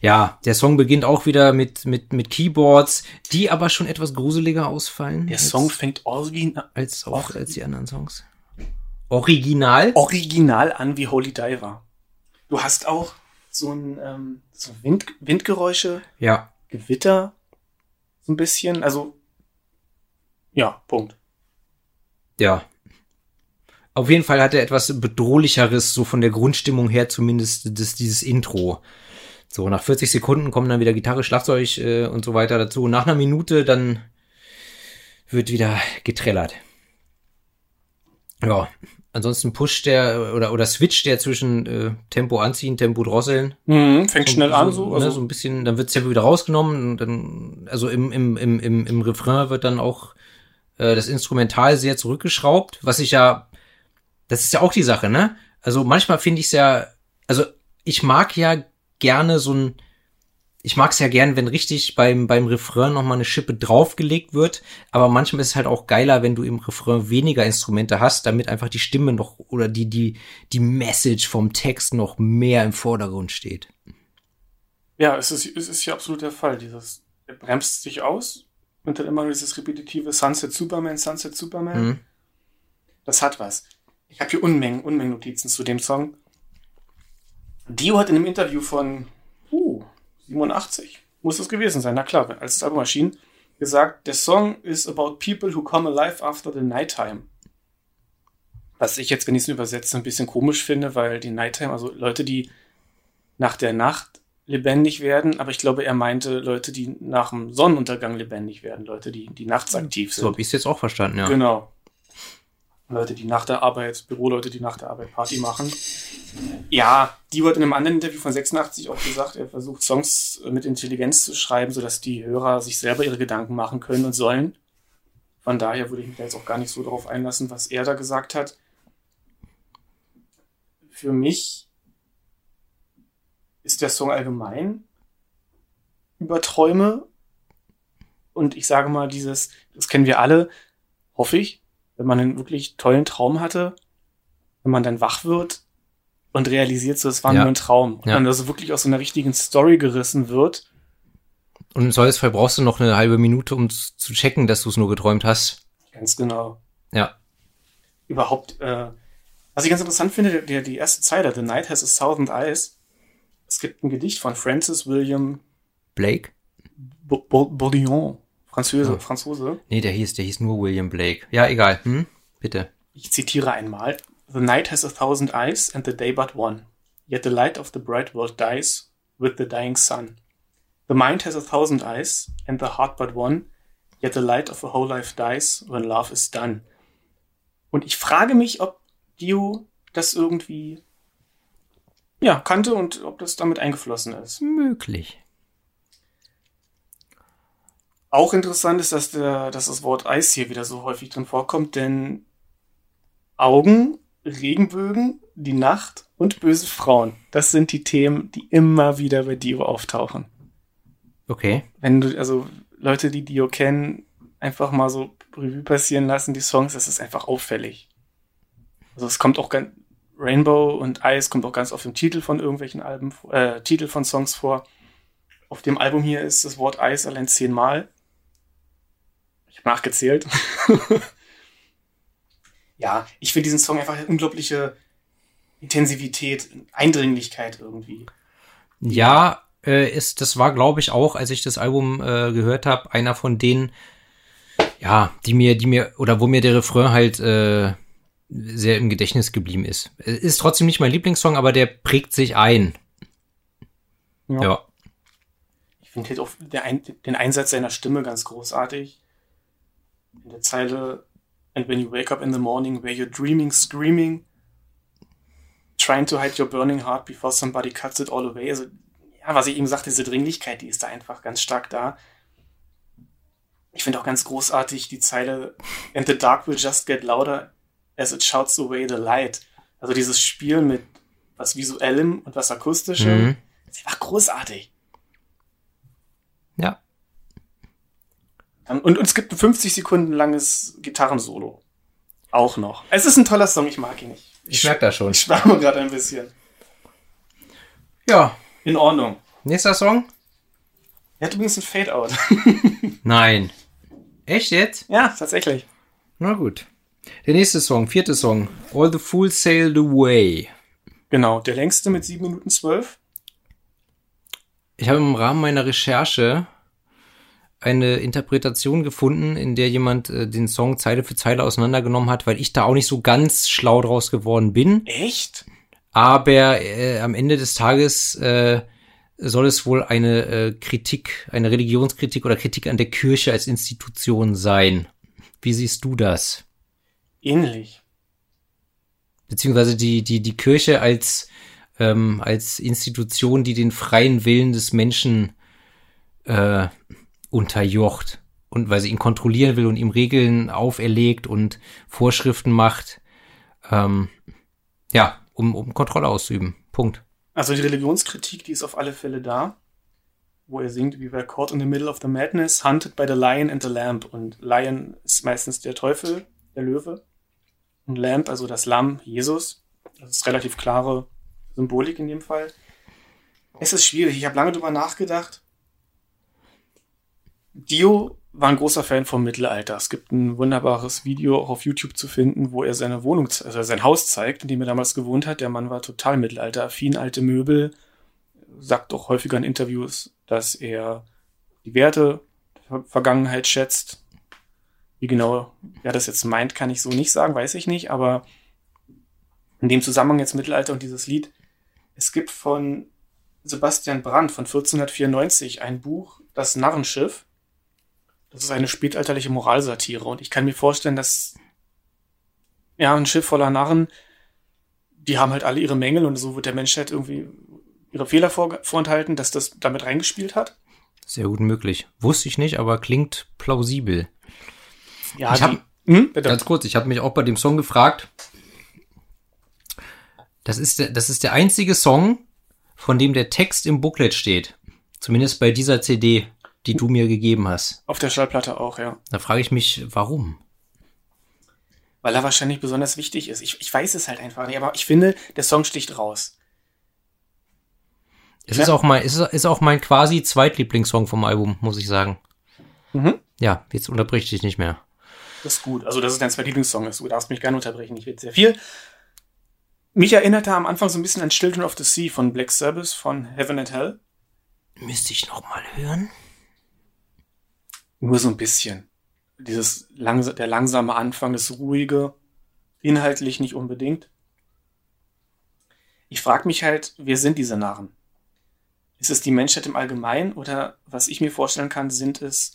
Ja, der Song beginnt auch wieder mit, mit, mit Keyboards, die aber schon etwas gruseliger ausfallen. Der Song fängt original, als, auch, als die anderen Songs. Original? original an wie Holy Diver. Du hast auch so ein ähm, so Wind, Windgeräusche, Ja. Gewitter, so ein bisschen. Also, ja, Punkt. Ja. Auf jeden Fall hat er etwas bedrohlicheres, so von der Grundstimmung her zumindest, das, dieses Intro. So, nach 40 Sekunden kommen dann wieder Gitarre, Schlagzeug äh, und so weiter dazu. Nach einer Minute dann wird wieder getrellert. Ja, ansonsten pusht der oder, oder switcht der zwischen äh, Tempo anziehen, Tempo drosseln. Mhm, fängt schnell an, so. ne, Also, so ein bisschen, dann wird Tempo wieder rausgenommen und dann, also im, im, im, im, im Refrain wird dann auch äh, das Instrumental sehr zurückgeschraubt, was ich ja, das ist ja auch die Sache, ne? Also manchmal finde ich es ja, also ich mag ja gerne so ein, ich mag es ja gern, wenn richtig beim, beim Refrain nochmal eine Schippe draufgelegt wird, aber manchmal ist es halt auch geiler, wenn du im Refrain weniger Instrumente hast, damit einfach die Stimme noch oder die, die, die Message vom Text noch mehr im Vordergrund steht. ja, es ist, es ist hier absolut der Fall. Dieses, er bremst sich aus und dann immer nur dieses repetitive Sunset Superman, Sunset Superman. Mhm. Das hat was. Ich habe hier Unmengen, Unmengen Notizen zu dem Song. Dio hat in einem Interview von 87, muss es gewesen sein, na klar, als das Album erschien, gesagt, der Song is about people who come alive after the nighttime. Was ich jetzt, wenn ich es übersetze, ein bisschen komisch finde, weil die Nighttime, also Leute, die nach der Nacht lebendig werden, aber ich glaube, er meinte Leute, die nach dem Sonnenuntergang lebendig werden, Leute, die, die nachts aktiv sind. So habe ich es jetzt auch verstanden, ja. Genau. Leute, die nach der Arbeit, Büroleute, die nach der Arbeit Party machen. Ja, die hat in einem anderen Interview von 86 auch gesagt, er versucht Songs mit Intelligenz zu schreiben, sodass die Hörer sich selber ihre Gedanken machen können und sollen. Von daher würde ich mich da jetzt auch gar nicht so darauf einlassen, was er da gesagt hat. Für mich ist der Song allgemein über Träume. Und ich sage mal, dieses, das kennen wir alle, hoffe ich, wenn man einen wirklich tollen Traum hatte, wenn man dann wach wird und realisiert, so, es war Ja. nur ein Traum. Und Ja. dann also wirklich aus so einer richtigen Story gerissen wird. Und im Zweifelsfall brauchst du noch eine halbe Minute, um zu checken, dass du es nur geträumt hast. Ganz genau. Ja. Überhaupt, äh, was ich ganz interessant finde, der, die erste Zeile, The Night has a Thousand Eyes. Es gibt ein Gedicht von Francis William Blake? Bo- Bo- Bourdion, Französe, Ja. Franzose. Nee, der hieß, der hieß nur William Blake. Ja, egal. Hm? Bitte. Ich zitiere einmal. The night has a thousand eyes and the day but one. Yet the light of the bright world dies with the dying sun. The mind has a thousand eyes and the heart but one. Yet the light of a whole life dies when love is done. Und ich frage mich, ob Dio das irgendwie ja, kannte und ob das damit eingeflossen ist. Möglich. Auch interessant ist, dass, der, dass das Wort Eis hier wieder so häufig drin vorkommt, denn Augen, Regenbögen, die Nacht und böse Frauen, das sind die Themen, die immer wieder bei Dio auftauchen. Okay. Wenn du, also Leute, die Dio kennen, einfach mal so Revue passieren lassen, die Songs, das ist einfach auffällig. Also es kommt auch ganz, Rainbow und Eis kommt auch ganz oft im Titel von irgendwelchen Alben, äh, Titel von Songs vor. Auf dem Album hier ist das Wort Eis allein zehnmal. Nachgezählt. ja, ich finde diesen Song einfach eine unglaubliche Intensivität, Eindringlichkeit irgendwie. Ja, äh, ist, das war, glaube ich, auch, als ich das Album äh, gehört habe, einer von denen, ja, die mir, die mir, oder wo mir der Refrain halt äh, sehr im Gedächtnis geblieben ist. Es Ist trotzdem nicht mein Lieblingssong, aber der prägt sich ein. Ja. Ja. Ich finde halt auch der Ein den Einsatz seiner Stimme ganz großartig. In der Zeile And when you wake up in the morning where you're dreaming, screaming, trying to hide your burning heart before somebody cuts it all away. Also, ja, was ich eben sagte, diese Dringlichkeit, die ist da einfach ganz stark da. Ich finde auch ganz großartig die Zeile And the dark will just get louder as it shouts away the light. Also dieses Spiel mit was Visuellem und was Akustischem. Mhm. ist einfach großartig. Ja. Und, und es gibt ein 50 Sekunden langes Gitarrensolo. Auch noch. Es ist ein toller Song, ich mag ihn nicht. Ich merke das schon. Ich schwärme gerade ein bisschen. Ja. In Ordnung. Nächster Song? Er hat übrigens ein Fade-Out. Nein. Echt jetzt? ja, tatsächlich. Na gut. Der nächste Song, vierte Song. All the Fools Sailed Away. Genau, der längste mit 7 Minuten 12. Ich habe im Rahmen meiner Recherche eine Interpretation gefunden, in der jemand äh, den Song Zeile für Zeile auseinandergenommen hat, weil ich da auch nicht so ganz schlau draus geworden bin. Echt? Aber äh, am Ende des Tages äh, soll es wohl eine äh, Kritik, eine Religionskritik oder Kritik an der Kirche als Institution sein. Wie siehst du das? Ähnlich. Beziehungsweise die, die, die Kirche als, ähm, als Institution, die den freien Willen des Menschen äh, unterjocht. Und weil sie ihn kontrollieren will und ihm Regeln auferlegt und Vorschriften macht. Ähm, ja, um, um Kontrolle auszuüben. Punkt. Also die Religionskritik, die ist auf alle Fälle da. Wo er singt, we were caught in the middle of the madness, hunted by the lion and the lamb. Und Lion ist meistens der Teufel, der Löwe. Und Lamb, also das Lamm, Jesus. Das ist relativ klare Symbolik in dem Fall. Es ist schwierig. Ich habe lange drüber nachgedacht. Dio war ein großer Fan vom Mittelalter. Es gibt ein wunderbares Video auch auf YouTube zu finden, wo er seine Wohnung, also sein Haus zeigt, in dem er damals gewohnt hat. Der Mann war total mittelalteraffin, alte Möbel, sagt auch häufiger in Interviews, dass er die Werte der Vergangenheit schätzt. Wie genau er das jetzt meint, kann ich so nicht sagen, weiß ich nicht, aber in dem Zusammenhang jetzt Mittelalter und dieses Lied, es gibt von Sebastian Brandt von 1494 ein Buch, Das Narrenschiff. Das ist eine spätalterliche Moralsatire und ich kann mir vorstellen, dass ja, ein Schiff voller Narren, die haben halt alle ihre Mängel und so wird der Menschheit irgendwie ihre Fehler vor, vorenthalten, dass das damit reingespielt hat. Sehr gut möglich. Wusste ich nicht, aber klingt plausibel. Ja, Ich hab- die, hm. Ganz kurz, ich habe mich auch bei dem Song gefragt. Das ist, der, das ist der einzige Song, von dem der Text im Booklet steht. Zumindest bei dieser CD, die du mir gegeben hast. Auf der Schallplatte auch, ja. Da frage ich mich, warum? Weil er wahrscheinlich besonders wichtig ist. Ich, ich weiß es halt einfach nicht, aber ich finde, der Song sticht raus. Es Ja. ist auch mein, es ist, ist auch mein quasi Zweitlieblingssong vom Album, muss ich sagen. Mhm. Ja, jetzt unterbrich dich nicht mehr. Das ist gut. Also, dass es dein zweiter Lieblingssong ist. Du darfst mich gerne unterbrechen. Ich rede sehr viel. Mich erinnerte am Anfang so ein bisschen an Children of the Sea von Black Sabbath von Heaven and Hell. Müsste ich noch mal hören? Nur so ein bisschen. Dieses langs der langsame Anfang, das ruhige, inhaltlich nicht unbedingt. Ich frage mich halt, wer sind diese Narren? Ist es die Menschheit im Allgemeinen oder was ich mir vorstellen kann, sind es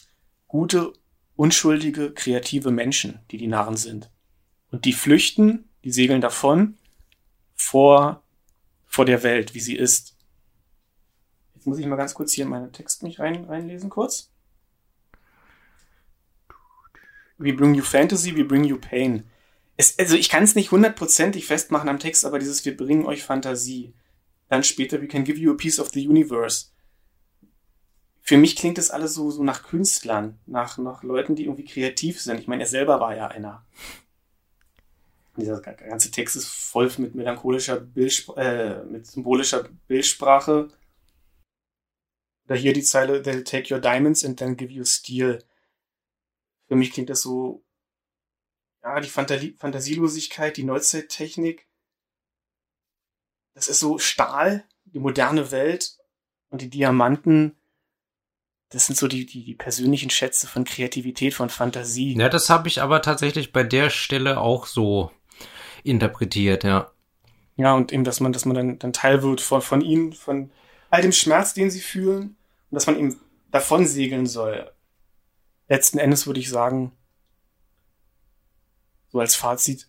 gute, unschuldige, kreative Menschen, die die Narren sind. Und die flüchten, die segeln davon vor, vor der Welt, wie sie ist. Jetzt muss ich mal ganz kurz hier in meinen Text mich rein, reinlesen, kurz. We bring you fantasy, we bring you pain. Es, also ich kann es nicht hundertprozentig festmachen am Text, aber dieses wir bringen euch Fantasie. Dann später, we can give you a piece of the universe. Für mich klingt das alles so, so nach Künstlern, nach, nach Leuten, die irgendwie kreativ sind. Ich meine, er selber war ja einer. Dieser ganze Text ist voll mit melancholischer Bildsprache, äh, mit symbolischer Bildsprache. Oder hier die Zeile, they'll take your diamonds and then give you steel. Für mich klingt das so, ja, die Fantasie Fantasielosigkeit, die Neuzeittechnik. Das ist so Stahl, die moderne Welt und die Diamanten. Das sind so die, die, die persönlichen Schätze von Kreativität, von Fantasie. Ja, das habe ich aber tatsächlich bei der Stelle auch so interpretiert, ja. Ja, und eben, dass man, dass man dann, dann Teil wird von, von ihnen, von all dem Schmerz, den sie fühlen, und dass man eben davon segeln soll. Letzten Endes würde ich sagen, so als Fazit,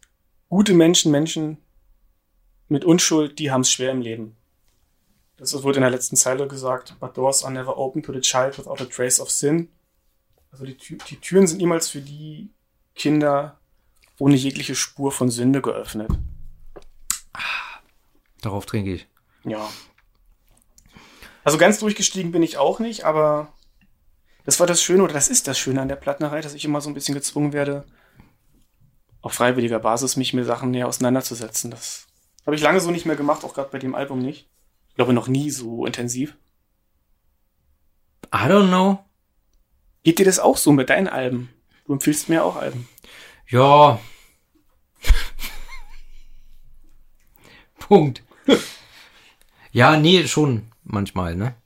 gute Menschen, Menschen mit Unschuld, die haben es schwer im Leben. Das wurde in der letzten Zeile gesagt, but doors are never open to the child without a trace of sin. Also die, die Türen sind niemals für die Kinder ohne jegliche Spur von Sünde geöffnet. Darauf trinke ich. Ja. Also ganz durchgestiegen bin ich auch nicht, aber das war das Schöne, oder das ist das Schöne an der Plattnerei, dass ich immer so ein bisschen gezwungen werde, auf freiwilliger Basis mich mit Sachen näher auseinanderzusetzen. Das habe ich lange so nicht mehr gemacht, auch gerade bei dem Album nicht. Ich glaube noch nie so intensiv. I don't know. Geht dir das auch so mit deinen Alben? Du empfiehlst mir auch Alben. Ja. Punkt. ja, nee, schon manchmal, ne?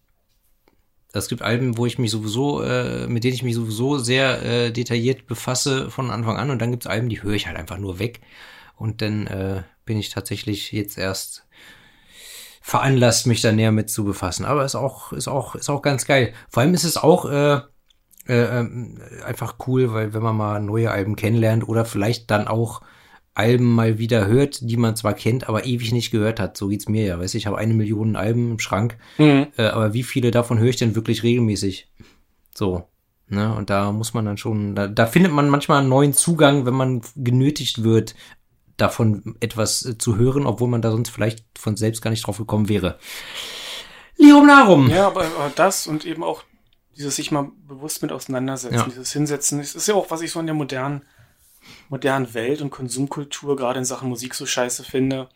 Es gibt Alben, wo ich mich sowieso, äh, mit denen ich mich sowieso sehr äh, detailliert befasse von Anfang an und dann gibt's Alben, die höre ich halt einfach nur weg. Und dann äh, bin ich tatsächlich jetzt erst veranlasst, mich da näher mit zu befassen. Aber ist auch, ist auch, ist auch ganz geil. Vor allem ist es auch äh, äh, einfach cool, weil wenn man mal neue Alben kennenlernt oder vielleicht dann auch Alben mal wieder hört, die man zwar kennt, aber ewig nicht gehört hat. So geht's mir ja. Weißt du, ich habe eine Million Alben im Schrank, mhm. äh, aber wie viele davon höre ich denn wirklich regelmäßig? So. Ne? Und da muss man dann schon, da, da findet man manchmal einen neuen Zugang, wenn man genötigt wird, davon etwas äh, zu hören, obwohl man da sonst vielleicht von selbst gar nicht drauf gekommen wäre. Lirum Narum. Ja, aber, aber das und eben auch dieses sich mal bewusst mit auseinandersetzen, ja. dieses Hinsetzen, das ist ja auch, was ich so in der modernen, modernen Welt und Konsumkultur gerade in Sachen Musik so scheiße finde.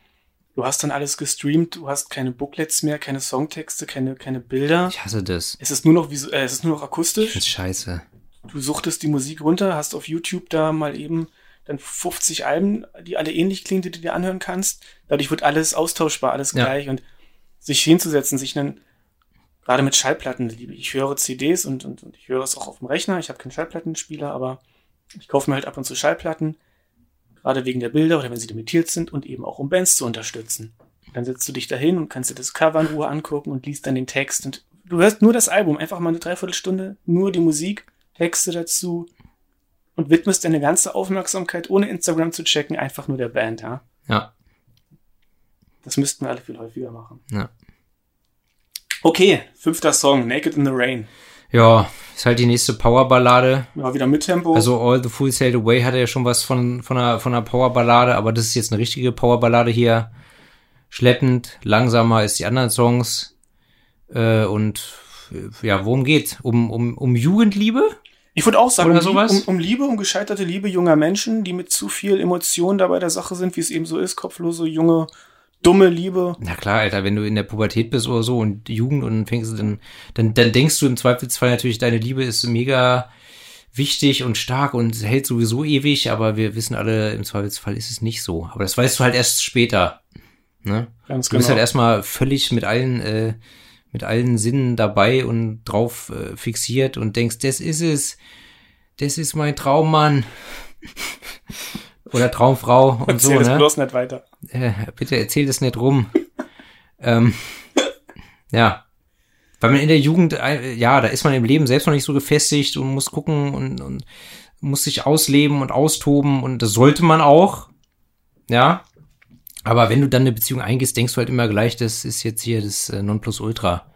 Du hast dann alles gestreamt, du hast keine Booklets mehr, keine Songtexte, keine, keine Bilder. Ich hasse das. Es ist nur noch, visu äh, es ist nur noch akustisch. Das ist scheiße. Du suchtest die Musik runter, hast auf YouTube da mal eben dann 50 Alben, die alle ähnlich klingen, die du dir anhören kannst. Dadurch wird alles austauschbar, alles ja. gleich und sich hinzusetzen, sich einen gerade mit Schallplatten liebe. Ich höre CDs und, und, und ich höre es auch auf dem Rechner. Ich habe keinen Schallplattenspieler, aber ich kaufe mir halt ab und zu Schallplatten, gerade wegen der Bilder oder wenn sie limitiert sind und eben auch um Bands zu unterstützen. Dann setzt du dich dahin und kannst dir das Cover in Ruhe angucken und liest dann den Text und du hörst nur das Album, einfach mal eine Dreiviertelstunde, nur die Musik, Texte dazu und widmest deine ganze Aufmerksamkeit, ohne Instagram zu checken, einfach nur der Band, ja? Ja. Das müssten wir alle viel häufiger machen. Ja. Okay, fünfter Song, Naked in the Rain. Ja, ist halt die nächste Powerballade. Ja, wieder mit Tempo. Also All the Fools Sailed Away hatte ja schon was von, von einer, von einer Powerballade, aber das ist jetzt eine richtige Powerballade hier. Schleppend, langsamer als die anderen Songs. Äh, und ja, worum geht's? Um, um, um Jugendliebe? Ich würde auch sagen, Oder um, um, um Liebe, um gescheiterte Liebe junger Menschen, die mit zu viel Emotion dabei der Sache sind, wie es eben so ist, kopflose, junge dumme Liebe. Na klar, Alter, wenn du in der Pubertät bist oder so und Jugend und fängst dann, dann, dann denkst du im Zweifelsfall natürlich, deine Liebe ist mega wichtig und stark und hält sowieso ewig, aber wir wissen alle, im Zweifelsfall ist es nicht so. Aber das weißt du halt erst später. Ne? Ganz Du bist genau. halt erstmal völlig mit allen, äh, mit allen Sinnen dabei und drauf äh, fixiert und denkst, das ist es. das ist mein Traummann. Oder Traumfrau und Erzähl so, das ne? bloß nicht weiter. Äh, bitte erzähl das nicht rum. ähm, ja. Weil man in der Jugend, äh, ja, da ist man im Leben selbst noch nicht so gefestigt und muss gucken und, und muss sich ausleben und austoben und das sollte man auch. Ja. Aber wenn du dann eine Beziehung eingehst, denkst du halt immer gleich, das ist jetzt hier das äh, Nonplusultra.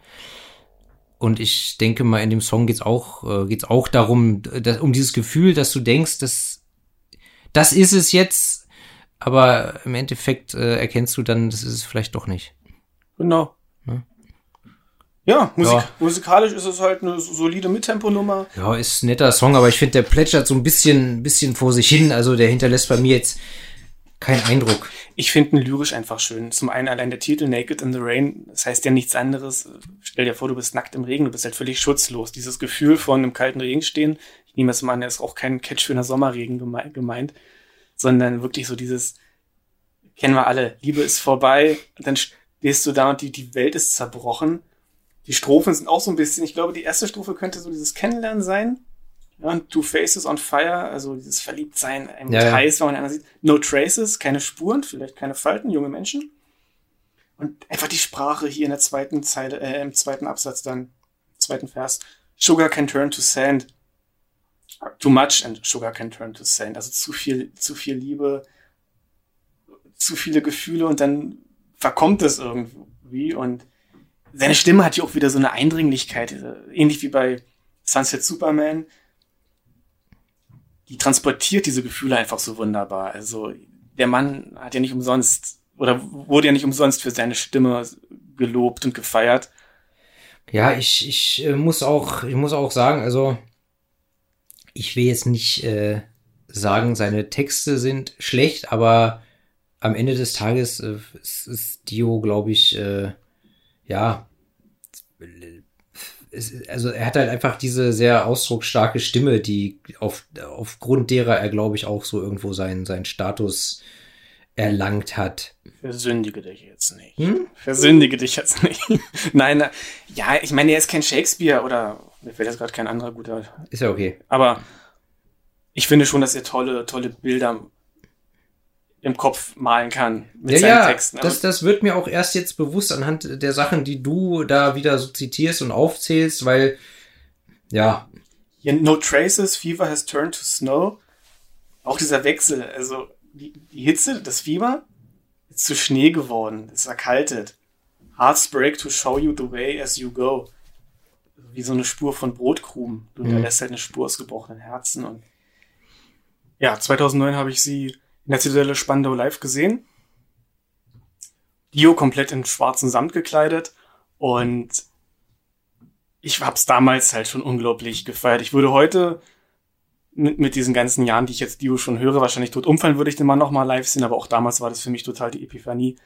Und ich denke mal, in dem Song geht's auch, äh, geht's auch darum, dass, um dieses Gefühl, dass du denkst, das, das ist es jetzt, aber im Endeffekt äh, erkennst du dann, das ist es vielleicht doch nicht. Genau. Ne? Ja, Musik, Ja. musikalisch ist es halt eine solide Mittemponummer. Ja, ist ein netter Song, aber ich finde, der plätschert so ein bisschen, bisschen vor sich hin. Also der hinterlässt bei mir jetzt keinen Eindruck. Ich finde ihn lyrisch einfach schön. Zum einen allein der Titel Naked in the Rain, das heißt ja nichts anderes. Stell dir vor, du bist nackt im Regen, du bist halt völlig schutzlos. Dieses Gefühl von im kalten Regen stehen, mal an, der ist auch kein Catch für einen Sommerregen geme- gemeint, sondern wirklich so dieses, kennen wir alle, Liebe ist vorbei, dann stehst du da und die, die Welt ist zerbrochen. Die Strophen sind auch so ein bisschen, ich glaube, die erste Strophe könnte so dieses Kennenlernen sein. Ja, und Two Faces on Fire, also dieses Verliebtsein, einem Ja, ja. heiß, wenn man anderen sieht. No Traces, keine Spuren, vielleicht keine Falten, junge Menschen. Und einfach die Sprache hier in der zweiten Zeile, äh, im zweiten Absatz dann, zweiten Vers. Sugar can turn to sand. Too much and sugar can turn to sand. Also zu viel, zu viel Liebe, zu viele Gefühle und dann verkommt es irgendwie und seine Stimme hat ja auch wieder so eine Eindringlichkeit, äh, ähnlich wie bei Sunset Superman. Die transportiert diese Gefühle einfach so wunderbar. Also der Mann hat ja nicht umsonst oder wurde ja nicht umsonst für seine Stimme gelobt und gefeiert. Ja, ich, ich äh, muss auch, ich muss auch sagen, also ich will jetzt nicht äh, sagen, seine Texte sind schlecht, aber am Ende des Tages äh, ist, ist Dio, glaube ich, äh, ja, es, also er hat halt einfach diese sehr ausdrucksstarke Stimme, die auf, aufgrund derer er, glaube ich, auch so irgendwo seinen, seinen Status erlangt hat. Versündige dich jetzt nicht. Hm? Versündige dich jetzt nicht. Nein, ja, ich meine, er ist kein Shakespeare oder mir fällt jetzt gerade kein anderer guter. Ist ja okay. Aber ich finde schon, dass er tolle, tolle Bilder im Kopf malen kann mit Ja, seinen ja, Texten. Aber das, das wird mir auch erst jetzt bewusst anhand der Sachen, die du da wieder so zitierst und aufzählst, weil, ja, hier, no Traces, Fever has turned to snow. Auch dieser Wechsel, also die, die Hitze, das Fieber ist zu Schnee geworden, ist erkaltet. Hearts break to show you the way as you go. Wie so eine Spur von Brotkrumen. Du Mhm. hinterlässt halt eine Spur aus gebrochenen Herzen. Und ja, 2009 habe ich sie in der Zitadelle Spandau live gesehen. Dio komplett in schwarzen Samt gekleidet und ich hab's damals halt schon unglaublich gefeiert. Ich würde heute mit, mit diesen ganzen Jahren, die ich jetzt Dio schon höre, wahrscheinlich tot umfallen, würde ich den Mann noch mal live sehen, aber auch damals war das für mich total die Epiphanie,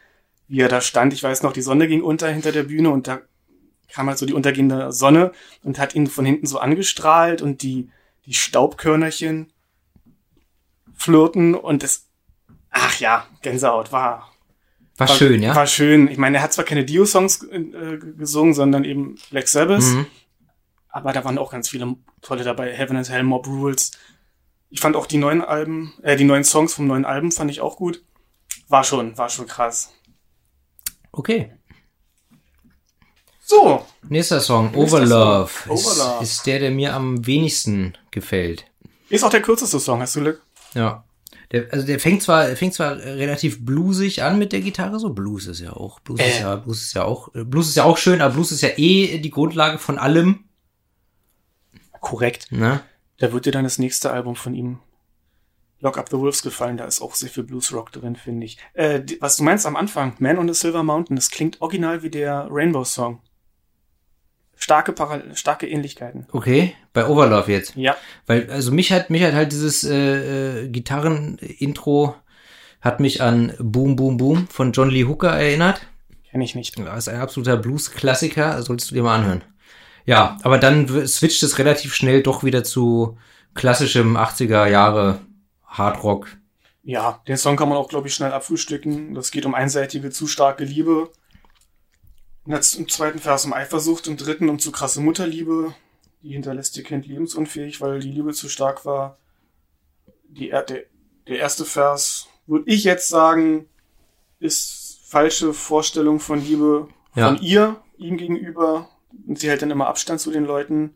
wie er da stand. Ich weiß noch, die Sonne ging unter hinter der Bühne und da kam halt so die untergehende Sonne und hat ihn von hinten so angestrahlt und die, die Staubkörnerchen flirten und das, ach ja, Gänsehaut war, war schön, ja. war schön. Ich meine, er hat zwar keine Dio-Songs äh, gesungen, sondern eben Black Sabbath. Mhm. Aber da waren auch ganz viele tolle dabei. Heaven and Hell, Mob Rules. Ich fand auch die neuen Alben, äh, die neuen Songs vom neuen Album fand ich auch gut. War schon, war schon krass. Okay. So, Nächster Song, Overlove. Overlove. Ist, ist der, der mir am wenigsten gefällt. ist auch der kürzeste Song, hast du Glück? Ja. Der, also der fängt zwar, fängt zwar relativ bluesig an mit der Gitarre, so Blues ist ja auch, Blues ist Äh. ja, Blues ist ja auch, Blues ist ja auch schön, aber Blues ist ja eh die Grundlage von allem, Korrekt. ne? Da wird dir dann das nächste Album von ihm Lock Up the Wolves gefallen. Da ist auch sehr viel Blues Rock drin, finde ich. Äh, was du meinst am Anfang, Man on the Silver Mountain, das klingt original wie der Rainbow Song. Starke, Paral starke Ähnlichkeiten. Okay, bei Overlove jetzt. Ja. Weil, also mich hat, mich hat halt dieses äh, äh, Gitarren-Intro hat mich an Boom Boom Boom von John Lee Hooker erinnert. Kenne ich nicht. Das ist ein absoluter Blues-Klassiker, solltest du dir mal anhören. Ja, aber dann switcht es relativ schnell doch wieder zu klassischem 80er Jahre Hardrock. Ja, den Song kann man auch, glaube ich, schnell abfrühstücken. Das geht um einseitige, zu starke Liebe. Im zweiten Vers um Eifersucht, im dritten um zu krasse Mutterliebe. die hinterlässt ihr Kind lebensunfähig, weil die Liebe zu stark war. Die, er- der, der erste Vers, würde ich jetzt sagen, ist falsche Vorstellung von Liebe Ja. von ihr, ihm gegenüber. Und sie hält dann immer Abstand zu den Leuten.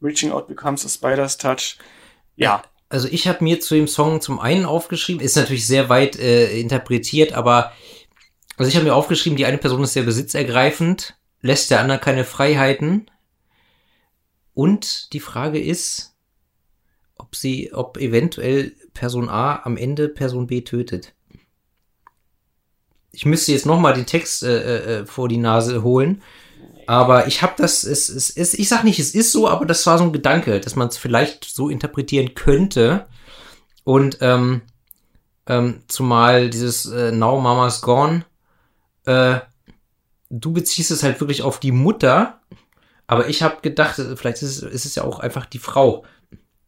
Reaching out becomes a spider's touch. Ja, Also ich habe mir zu dem Song zum einen aufgeschrieben, ist natürlich sehr weit äh, interpretiert, aber also ich habe mir aufgeschrieben, die eine Person ist sehr besitzergreifend, lässt der andere keine Freiheiten. Und die Frage ist, ob sie, ob eventuell Person A am Ende Person B tötet. Ich müsste jetzt nochmal den Text äh, äh, vor die Nase holen. Aber ich habe das, es, es, es, ich sag nicht, es ist so, aber das war so ein Gedanke, dass man es vielleicht so interpretieren könnte. Und ähm, ähm, zumal dieses äh, Now Mama's Gone, äh, du beziehst es halt wirklich auf die Mutter, aber ich habe gedacht, vielleicht ist es, ist es ja auch einfach die Frau.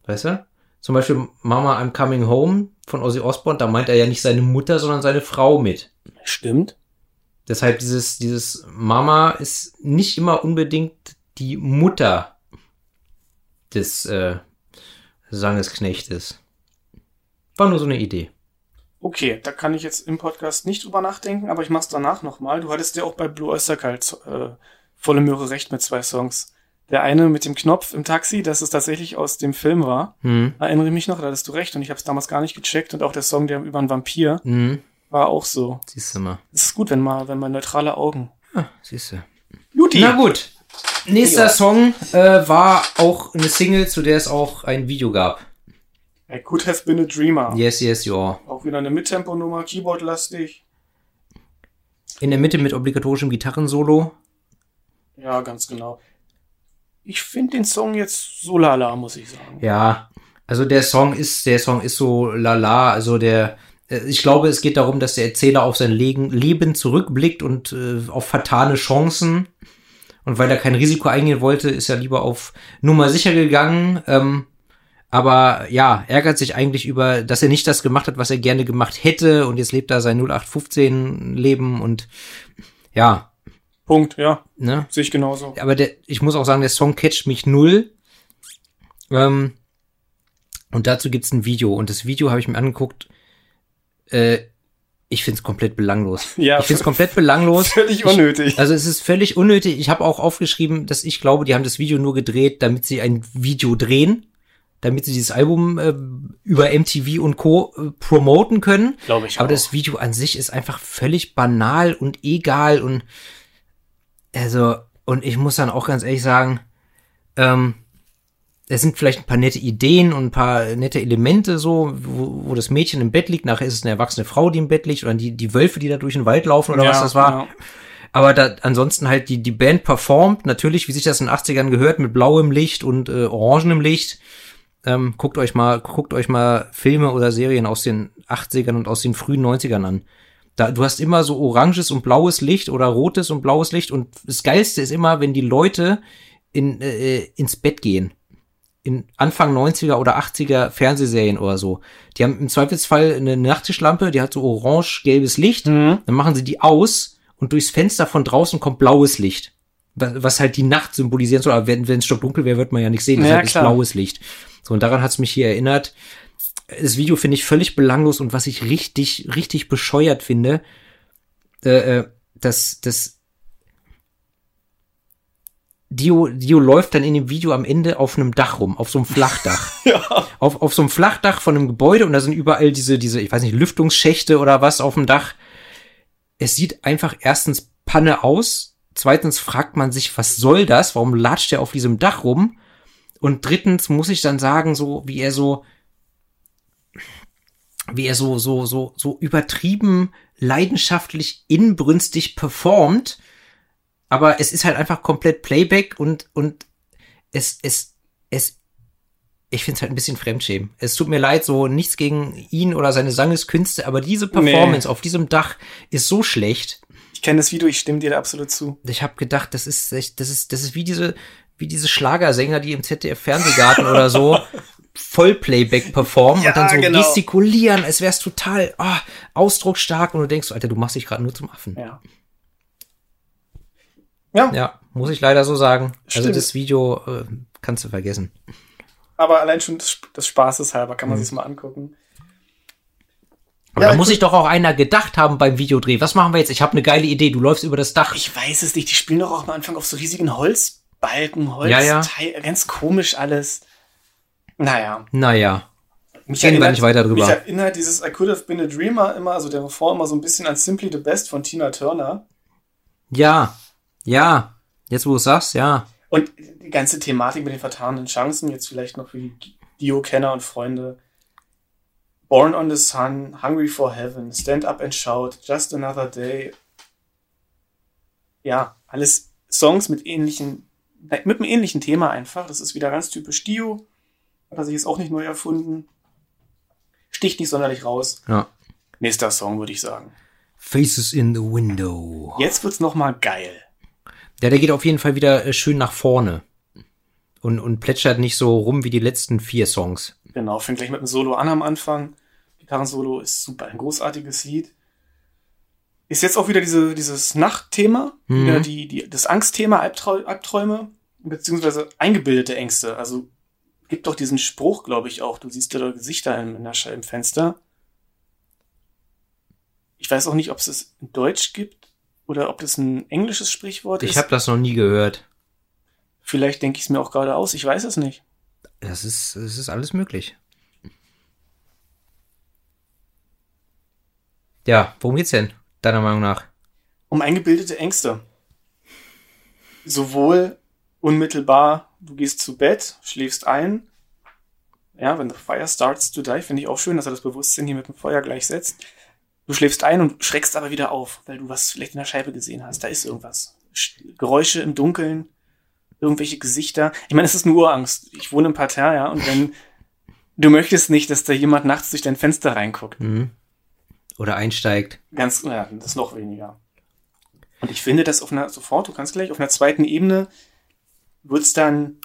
Weißt du? Zum Beispiel Mama I'm Coming Home von Ozzy Osbourne, da meint er ja nicht seine Mutter, sondern seine Frau mit. stimmt. Deshalb dieses, dieses Mama ist nicht immer unbedingt die Mutter des äh, Sangesknechtes. War nur so eine Idee. Okay, da kann ich jetzt im Podcast nicht drüber nachdenken, aber ich mach's danach nochmal. Du hattest ja auch bei Blue Oyster Cult äh, volle Möhre recht mit zwei Songs. Der eine mit dem Knopf im Taxi, dass es tatsächlich aus dem Film war. Hm. Erinnere mich noch, da hattest du recht und ich habe es damals gar nicht gecheckt und auch der Song, der über einen Vampir, Hm. war auch so. Siehst du mal. Es ist gut, wenn mal, wenn man neutrale Augen. Ah, siehst du. Juti! Na gut. Nächster Ja. Song äh, war auch eine Single, zu der es auch ein Video gab. I could have been a dreamer. Yes, yes, ja. Auch wieder eine Mittempo-Nummer, Keyboard-lastig. In der Mitte mit obligatorischem Gitarrensolo. Ja, ganz genau. Ich finde den Song jetzt so lala, muss ich sagen. Ja, also der Song ist, der Song ist so lala, also der, äh, ich glaube, es geht darum, dass der Erzähler auf sein Leben zurückblickt und äh, auf vertane Chancen. Und weil er kein Risiko eingehen wollte, ist er lieber auf Nummer sicher gegangen. Ähm, aber ja, ärgert sich eigentlich über, dass er nicht das gemacht hat, was er gerne gemacht hätte. Und jetzt lebt er sein 0815 Leben und ja, Punkt, ja, ne? sehe ich genauso. aber der, ich muss auch sagen, der Song catcht mich null. Ähm, und dazu gibt's ein Video. Und das Video habe ich mir angeguckt. Äh, ich find's komplett belanglos. Ja, ich find's komplett belanglos. Völlig unnötig. Also es ist völlig unnötig. Ich habe auch aufgeschrieben, dass ich glaube, die haben das Video nur gedreht, damit sie ein Video drehen, damit sie dieses Album äh, über MTV und Co. Äh, promoten können. Glaube ich Aber auch. das Video an sich ist einfach völlig banal und egal und also und ich muss dann auch ganz ehrlich sagen, ähm, es sind vielleicht ein paar nette Ideen und ein paar nette Elemente so, wo, wo das Mädchen im Bett liegt, nachher ist es eine erwachsene Frau, die im Bett liegt oder die, die Wölfe, die da durch den Wald laufen oder Ja, was das war. genau. Aber da, ansonsten halt die, die Band performt, natürlich, wie sich das in den 80ern gehört, mit blauem Licht und äh, orangenem Licht. Ähm, guckt euch mal, guckt euch mal Filme oder Serien aus den 80ern und aus den frühen 90ern an. Da, du hast immer so oranges und blaues Licht oder rotes und blaues Licht und das Geilste ist immer, wenn die Leute in, äh, ins Bett gehen. In Anfang 90er oder 80er Fernsehserien oder so. Die haben im Zweifelsfall eine Nachttischlampe, die hat so orange-gelbes Licht. Mhm. Dann machen sie die aus und durchs Fenster von draußen kommt blaues Licht. Was halt die Nacht symbolisieren soll. Aber wenn es stockdunkel wäre, wird man ja nicht sehen. Ja, Deshalb ist klar. blaues Licht. So, und daran hat's mich hier erinnert. Das Video finde ich völlig belanglos und was ich richtig, richtig bescheuert finde, äh, äh, dass, dass Dio, Dio läuft dann in dem Video am Ende auf einem Dach rum, auf so einem Flachdach. Ja. Auf, auf so einem Flachdach von einem Gebäude und da sind überall diese, diese, ich weiß nicht, Lüftungsschächte oder was auf dem Dach. Es sieht einfach erstens Panne aus. Zweitens fragt man sich, was soll das? Warum latscht er auf diesem Dach rum? Und drittens muss ich dann sagen, so, wie er so, wie er so, so, so, so übertrieben leidenschaftlich inbrünstig performt. Aber es ist halt einfach komplett Playback und, und es, es, es, ich finde es halt ein bisschen Fremdschämen. Es tut mir leid, so nichts gegen ihn oder seine Sangeskünste, aber diese Performance auf diesem Dach ist so schlecht. Ich kenne das Video, ich stimme dir da absolut zu. Ich habe gedacht, das ist das ist, das ist wie diese, wie diese Schlagersänger, die im ZDF Fernsehgarten oder so Vollplayback performen Ja, und dann so genau. gestikulieren, als wär's total ah, ausdrucksstark und du denkst, Alter, du machst dich gerade nur zum Affen. Ja. Ja, Ja, muss ich leider so sagen. Also Stimmt. das Video äh, kannst du vergessen. Aber allein schon des, des Spaßes halber Mhm. kann man sich's mal angucken. Aber Ja, da muss sich doch auch einer gedacht haben beim Videodreh. Was machen wir jetzt? Ich habe eine geile Idee. Du läufst über das Dach. Ich weiß es nicht. Die spielen doch auch am Anfang auf so riesigen Holzbalken, Holz, Ja, ja. ganz komisch alles. Naja. Naja. Mich Reden wir nicht weiter drüber. Mich erinnert dieses I Could Have Been a Dreamer immer, also der Refrain immer so ein bisschen an Simply the Best von Tina Turner. Ja. Ja. Jetzt, wo du es sagst, ja. Und die ganze Thematik mit den vertanen Chancen, jetzt vielleicht noch für die Dio-Kenner und Freunde. Born on the Sun, Hungry for Heaven, Stand Up and Shout, Just Another Day. Ja, alles Songs mit ähnlichen, mit einem ähnlichen Thema einfach. Das ist wieder ganz typisch Dio. Hat er sich jetzt auch nicht neu erfunden. Sticht nicht sonderlich raus. Ja. Nächster Song, würde ich sagen. Faces in the Window. Jetzt wird's noch mal geil. Ja, der geht auf jeden Fall wieder äh, schön nach vorne. Und, und plätschert nicht so rum wie die letzten vier Songs. Genau, fängt gleich mit einem Solo an am Anfang. Gitarrensolo ist super, ein großartiges Lied. Ist jetzt auch wieder diese, dieses Nachtthema, Mhm. wieder die, die, das Angstthema, Albtrau Albträume, beziehungsweise eingebildete Ängste. Also gibt doch diesen Spruch, glaube ich, auch. Du siehst ja da Gesichter im, in der im Fenster. Ich weiß auch nicht, ob es es in Deutsch gibt oder ob das ein englisches Sprichwort Ich ist. habe das noch nie gehört. Vielleicht denke ich es mir auch gerade aus, ich weiß es nicht. Das ist, das ist alles möglich. Ja, worum geht's denn, deiner Meinung nach? um eingebildete Ängste. Sowohl unmittelbar, du gehst zu Bett, schläfst ein. Ja, wenn the fire starts to die, finde ich auch schön, dass er das Bewusstsein hier mit dem Feuer gleichsetzt. Du schläfst ein und schreckst aber wieder auf, weil du was vielleicht in der Scheibe gesehen hast. Da ist irgendwas. Sch- Geräusche im Dunkeln, irgendwelche Gesichter. Ich meine, es ist eine Urangst. Ich wohne im Parterre, ja, und wenn du möchtest nicht, dass da jemand nachts durch dein Fenster reinguckt. Mhm. Oder einsteigt. Ganz, ja, das ist noch weniger. Und ich finde, dass auf einer, sofort, du kannst gleich, auf einer zweiten Ebene wird's dann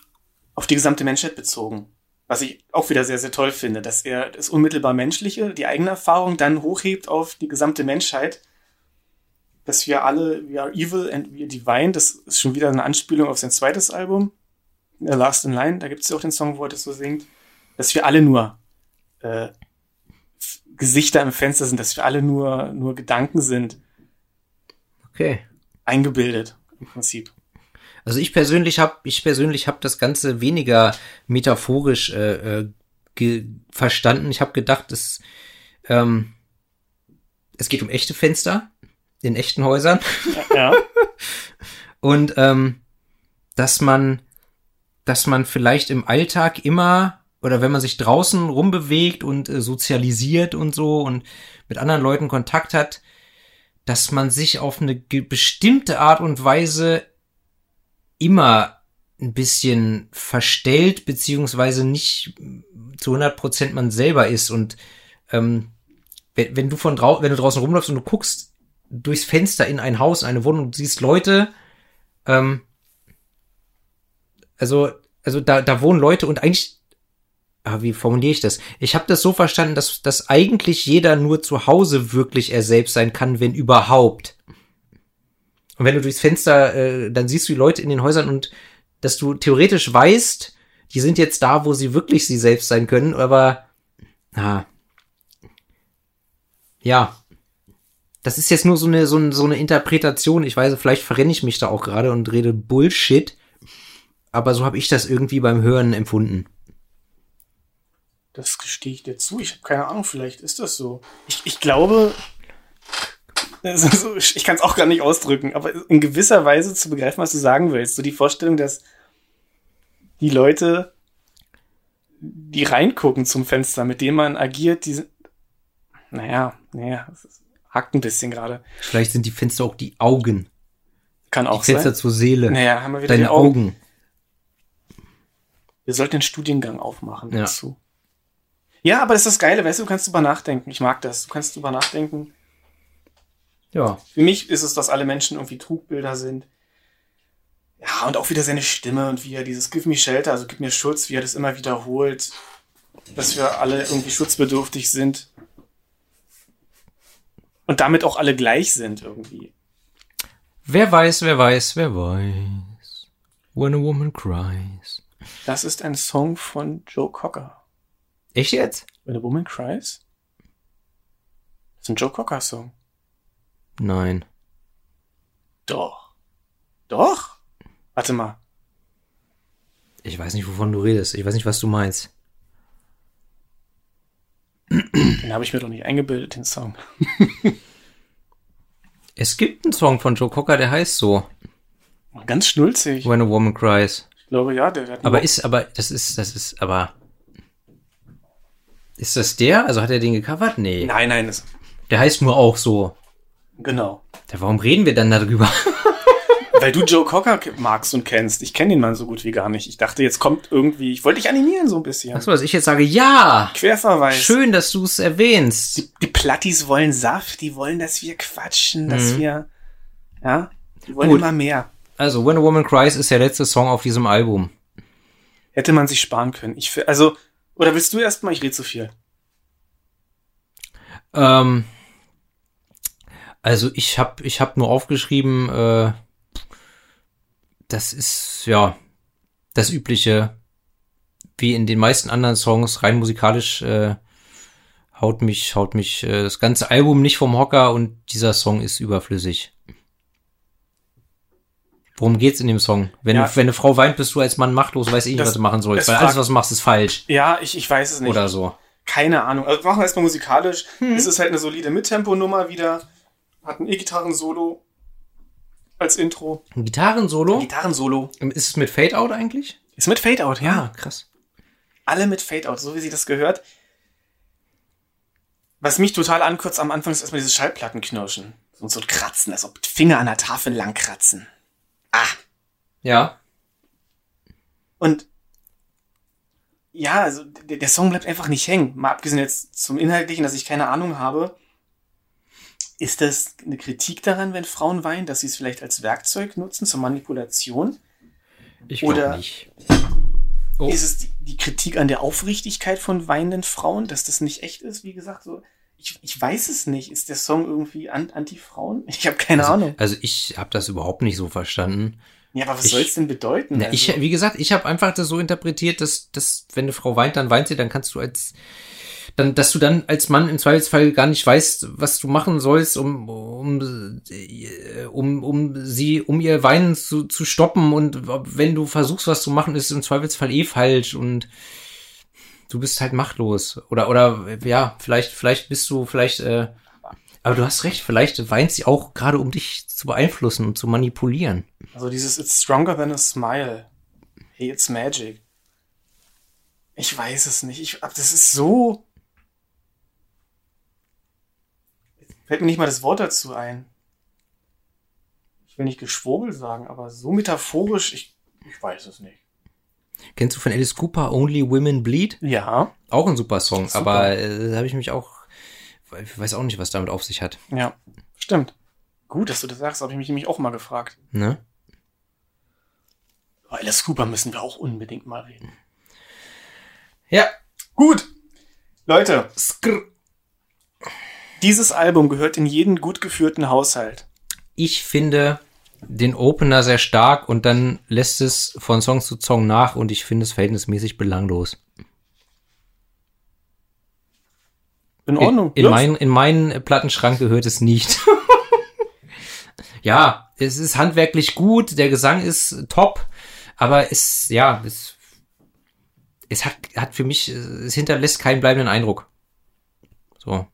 auf die gesamte Menschheit bezogen. Was ich auch wieder sehr, sehr toll finde, dass er das unmittelbar Menschliche, die eigene Erfahrung dann hochhebt auf die gesamte Menschheit. Dass wir alle, we are evil and we are divine, das ist schon wieder eine Anspielung auf sein zweites Album. The Last in Line, da gibt's ja auch den Song, wo er das so singt. Dass wir alle nur äh, Gesichter im Fenster sind, dass wir alle nur, nur Gedanken sind, Okay. eingebildet im Prinzip. Also ich persönlich habe ich persönlich habe das Ganze weniger metaphorisch äh, äh, ge verstanden. Ich habe gedacht, es ähm, es geht um echte Fenster in echten Häusern Ja, und ähm, dass man dass man vielleicht im Alltag immer oder wenn man sich draußen rumbewegt und äh, sozialisiert und so und mit anderen Leuten Kontakt hat, dass man sich auf eine bestimmte Art und Weise immer ein bisschen verstellt, beziehungsweise nicht zu 100 Prozent man selber ist. Und ähm, wenn, wenn du von drau wenn du draußen rumläufst und du guckst durchs Fenster in ein Haus, in eine Wohnung, und siehst Leute, ähm, also, also da, da wohnen Leute und eigentlich, ah, wie formuliere ich das? Ich habe das so verstanden, dass, dass eigentlich jeder nur zu Hause wirklich er selbst sein kann, wenn überhaupt. Und wenn du durchs Fenster, äh, dann siehst du die Leute in den Häusern und dass du theoretisch weißt, die sind jetzt da, wo sie wirklich sie selbst sein können, aber ah, ja, das ist jetzt nur so eine, so, eine, so eine Interpretation. Ich weiß, vielleicht verrenne ich mich da auch gerade und rede Bullshit, aber so habe ich das irgendwie beim Hören empfunden. Das gestehe ich dir zu. Ich habe keine Ahnung, vielleicht ist das so. Ich, ich glaube, also so, ich kann es auch gar nicht ausdrücken, aber in gewisser Weise zu begreifen, was du sagen willst. So die Vorstellung, dass die Leute, die reingucken zum Fenster, mit denen man agiert, die sind, naja, naja, hackt ein bisschen gerade. Vielleicht sind die Fenster auch die Augen. Kann Die auch Fenster sein. zur Seele. Naja, haben wir wieder Deine Augen. Augen. Wir sollten den Studiengang aufmachen Ja. dazu. Ja, aber das ist das Geile, weißt du, du kannst drüber nachdenken. Ich mag das. Du kannst drüber nachdenken. Ja. Für mich ist es, dass alle Menschen irgendwie Trugbilder sind. Ja, und auch wieder seine Stimme und wie er dieses Give me shelter, also gib mir Schutz, wie er das immer wiederholt, dass wir alle irgendwie schutzbedürftig sind. Und damit auch alle gleich sind irgendwie. Wer weiß, wer weiß, wer weiß. When a woman cries. Das ist ein Song von Joe Cocker. Echt jetzt? When a Woman Cries? Das ist ein Joe Cocker Song. Nein. Doch. Doch? Warte mal. Ich weiß nicht, wovon du redest. Ich weiß nicht, was du meinst. Den habe ich mir doch nicht eingebildet, den Song. Es gibt einen Song von Joe Cocker, der heißt so. Ganz schnulzig. When a Woman Cries. Ich glaube, ja, der hat Aber ist, aber, das ist, das ist, aber. Ist das der? Also hat er den gecovert? Nee. Nein, nein, das, Der heißt nur auch so. genau. Ja, warum reden wir dann darüber? Weil du Joe Cocker ke- magst und kennst. Ich kenne den Mann so gut wie gar nicht. Ich dachte, jetzt kommt irgendwie, ich wollte dich animieren so ein bisschen. Achso, dass ich jetzt sage, ja! Querverweis. Schön, dass du es erwähnst. Die, die Plattis wollen Saft, die wollen, dass wir quatschen, dass wir, ja, die wollen Mhm. Gut. immer mehr. Also, When a Woman Cries ist der letzte Song auf diesem Album. Hätte man sich sparen können. Ich, also, oder willst du erstmal? Ich rede zu viel. Ähm, also ich habe ich hab nur aufgeschrieben, äh, das ist ja das übliche, wie in den meisten anderen Songs, rein musikalisch äh, haut mich haut mich äh, das ganze Album nicht vom Hocker und dieser Song ist überflüssig. Worum geht's in dem Song? Wenn, Ja. wenn eine Frau weint, bist du als Mann machtlos, weiß ich nicht, Das- was du machen sollst, weil alles, was du machst, ist falsch. Ja, ich, ich weiß es nicht. Oder so. Keine Ahnung. Also machen wir erstmal musikalisch. Hm. Es ist halt eine solide Mittempo-Nummer wieder. Hat ein E-Gitarren-Solo als Intro. Ein Gitarrensolo? Gitarren-Solo. Ist es mit Fade Out eigentlich? Ist mit Fade-Out, ja. krass. Alle mit Fade-Out, so wie sie das gehört. Was mich total ankürzt am Anfang ist erstmal dieses Schallplattenknirschen. Und so ein Kratzen, als ob Finger an der Tafel lang kratzen. Ah. Ja. Und ja, also der, der Song bleibt einfach nicht hängen. Mal abgesehen jetzt zum Inhaltlichen, dass ich keine Ahnung habe. Ist das eine Kritik daran, wenn Frauen weinen, dass sie es vielleicht als Werkzeug nutzen zur Manipulation? Ich Oder- glaube nicht. Oh. Ist es die, die Kritik an der Aufrichtigkeit von weinenden Frauen, dass das nicht echt ist? Wie gesagt, so ich, ich weiß es nicht. Ist der Song irgendwie an, anti-Frauen? Ich habe keine also, Ahnung. Also ich habe das überhaupt nicht so verstanden. Ja, aber was soll es denn bedeuten? Na, Also, ich, wie gesagt, ich habe einfach das so interpretiert, dass, dass wenn eine Frau weint, dann weint sie, dann kannst du als dann, dass du dann als Mann im Zweifelsfall gar nicht weißt, was du machen sollst, um, um, äh, um, um sie, um ihr Weinen zu, zu stoppen und wenn du versuchst, was zu machen, ist im Zweifelsfall eh falsch und du bist halt machtlos. Oder, oder, ja, vielleicht, vielleicht bist du, vielleicht, äh, aber du hast recht, vielleicht weint sie auch gerade, um dich zu beeinflussen und zu manipulieren. Also dieses It's stronger than a smile. Hey, it's magic. Ich weiß es nicht. Ich, aber das ist so. Fällt mir nicht mal das Wort dazu ein. Ich will nicht Geschwurbel sagen, aber so metaphorisch, ich, ich weiß es nicht. Kennst du von Alice Cooper Only Women Bleed? Ja, Auch ein super Song, Super. aber äh, da habe ich mich auch, ich weiß auch nicht, was damit auf sich hat. ja, stimmt. Gut, dass du das sagst, habe ich mich nämlich auch mal gefragt. Ne? Über Alice Cooper müssen wir auch unbedingt mal reden. Ja. Gut. Leute, Skrr. dieses Album gehört in jeden gut geführten Haushalt. Ich finde den Opener sehr stark und dann lässt es von Song zu Song nach und ich finde es verhältnismäßig belanglos. In In, Ordnung. in, Ja, mein, in meinen Plattenschrank gehört es nicht. ja, es ist handwerklich gut, der Gesang ist top, aber es, ja, es, es hat, hat für mich, es hinterlässt keinen bleibenden Eindruck. So.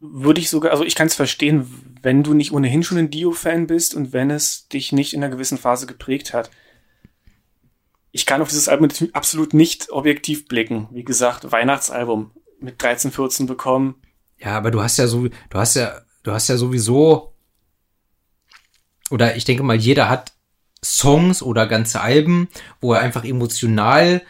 Würde ich sogar, also ich kann es verstehen, wenn du nicht ohnehin schon ein Dio-Fan bist und wenn es dich nicht in einer gewissen Phase geprägt hat. Ich kann auf dieses Album absolut nicht objektiv blicken. Wie gesagt, Weihnachtsalbum mit 13, 14 bekommen. Ja, aber du hast ja so, du hast ja, du hast ja sowieso, oder ich denke mal, jeder hat Songs oder ganze Alben, wo er einfach emotional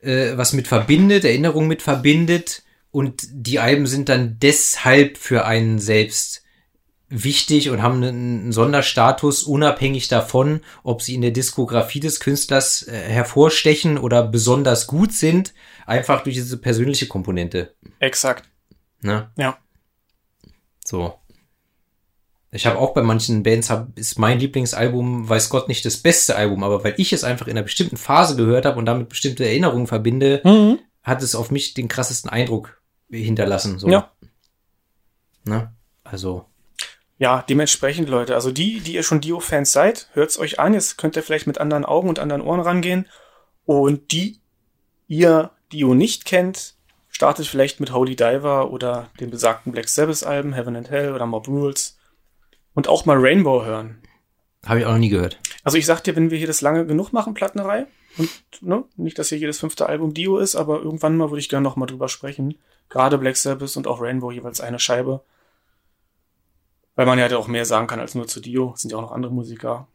äh, was mit verbindet, Erinnerungen mit verbindet und die Alben sind dann deshalb für einen selbst wichtig und haben einen, Sonderstatus, unabhängig davon, ob sie in der Diskografie des Künstlers äh, hervorstechen oder besonders gut sind, einfach durch diese persönliche Komponente. Exakt. Ne? Ja. So. Ich habe auch bei manchen Bands hab, ist mein Lieblingsalbum, weiß Gott nicht das beste Album, aber weil ich es einfach in einer bestimmten Phase gehört habe und damit bestimmte Erinnerungen verbinde, Mhm. hat es auf mich den krassesten Eindruck hinterlassen. So. Ja. Ne? Also, Ja, dementsprechend, Leute, also die, die ihr schon Dio-Fans seid, hört's euch an. Jetzt könnt ihr vielleicht mit anderen Augen und anderen Ohren rangehen. Und die ihr Dio nicht kennt, startet vielleicht mit Holy Diver oder den besagten Black Sabbath-Alben, Heaven and Hell oder Mob Rules. Und auch mal Rainbow hören. habe ich auch noch nie gehört. Also ich sag dir, wenn wir hier das lange genug machen, Plattenerei, und ne, nicht, dass hier jedes fünfte Album Dio ist, aber irgendwann mal würde ich gerne noch mal drüber sprechen. Gerade Black Sabbath und auch Rainbow jeweils eine Scheibe. Weil man ja halt auch mehr sagen kann als nur zu Dio. Es sind ja auch noch andere Musiker.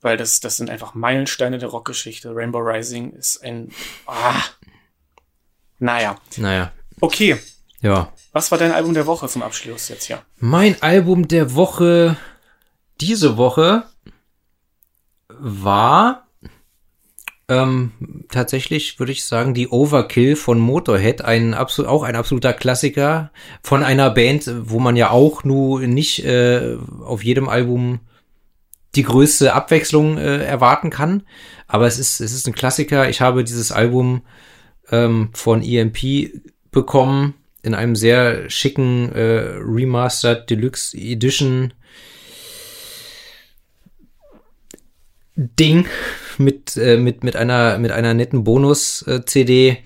Weil das, das sind einfach Meilensteine der Rockgeschichte. Rainbow Rising ist ein, ah. Naja. Naja, Okay. ja. Was war dein Album der Woche zum Abschluss jetzt hier? Mein Album der Woche diese Woche war ähm, tatsächlich, würde ich sagen, die Overkill von Motorhead, ein absolut auch ein absoluter Klassiker von einer Band, wo man ja auch nur nicht äh, auf jedem Album die größte Abwechslung äh, erwarten kann. Aber es ist, es ist ein Klassiker. Ich habe dieses Album ähm, von EMP bekommen in einem sehr schicken äh, Remastered Deluxe Edition Ding mit äh, mit mit einer mit einer netten Bonus äh, CD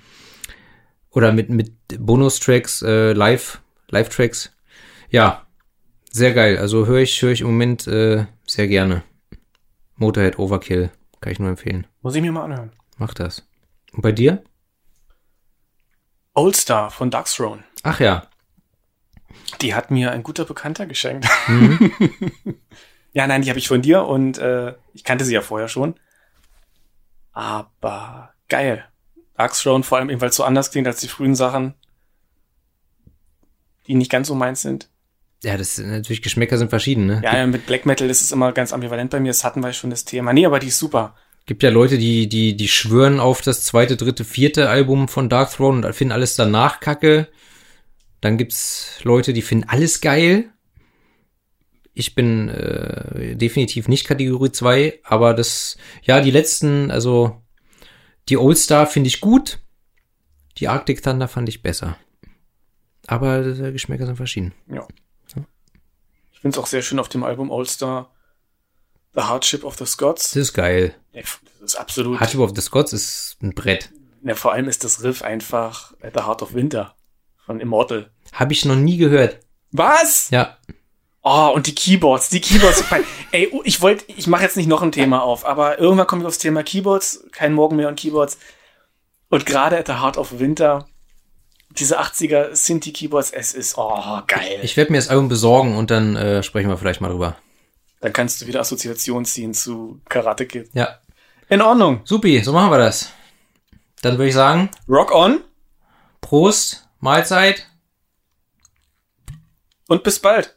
oder mit mit Bonus Tracks äh, Live Live Tracks. Ja, sehr geil. Also höre ich höre ich im Moment äh, sehr gerne. Motorhead Overkill kann ich nur empfehlen. Muss ich mir mal anhören. Mach das. Und bei dir? Old Star von Dark Throne. Ach ja. Die hat mir ein guter Bekannter geschenkt. Mhm. ja, nein, die habe ich von dir und äh, ich kannte sie ja vorher schon. Aber geil. Dark Throne vor allem eben, weil es so anders klingt als die frühen Sachen, die nicht ganz so meins sind. Ja, das sind natürlich Geschmäcker sind verschieden, ne? Ja, mit Black Metal ist es immer ganz ambivalent bei mir. Das hatten wir schon das Thema. Nee, aber die ist super. Gibt ja Leute, die, die, die schwören auf das zweite, dritte, vierte Album von Dark Throne und finden alles danach kacke. Dann gibt's Leute, die finden alles geil. Ich bin äh, definitiv nicht Kategorie 2, aber das, ja, die letzten, also die Old Star finde ich gut. Die Arctic Thunder fand ich besser. Aber äh, Geschmäcker sind verschieden. Ja. Ich finde es auch sehr schön auf dem Album All Star The Hardship of the Scots. Das ist geil. Ja, Das ist absolut. Hardship of the Scots ist ein Brett. Ja, vor allem ist das Riff einfach äh, The Heart of Winter von Immortal. Habe ich noch nie gehört. Was? Ja. Oh, und die Keyboards, die Keyboards. Ey, ich wollte, ich mache jetzt nicht noch ein Thema auf, aber irgendwann komme ich aufs Thema Keyboards, kein Morgen mehr und Keyboards. Und gerade at the Heart of Winter, diese 80er Sinti Keyboards, es ist, oh, geil. Ich werde mir das Album besorgen und dann äh, sprechen wir vielleicht mal drüber. Dann kannst du wieder Assoziation ziehen zu Karate Kid. Ja. In Ordnung. Supi, so machen wir das. Dann würde ich sagen, Rock on Prost, Mahlzeit. und bis bald.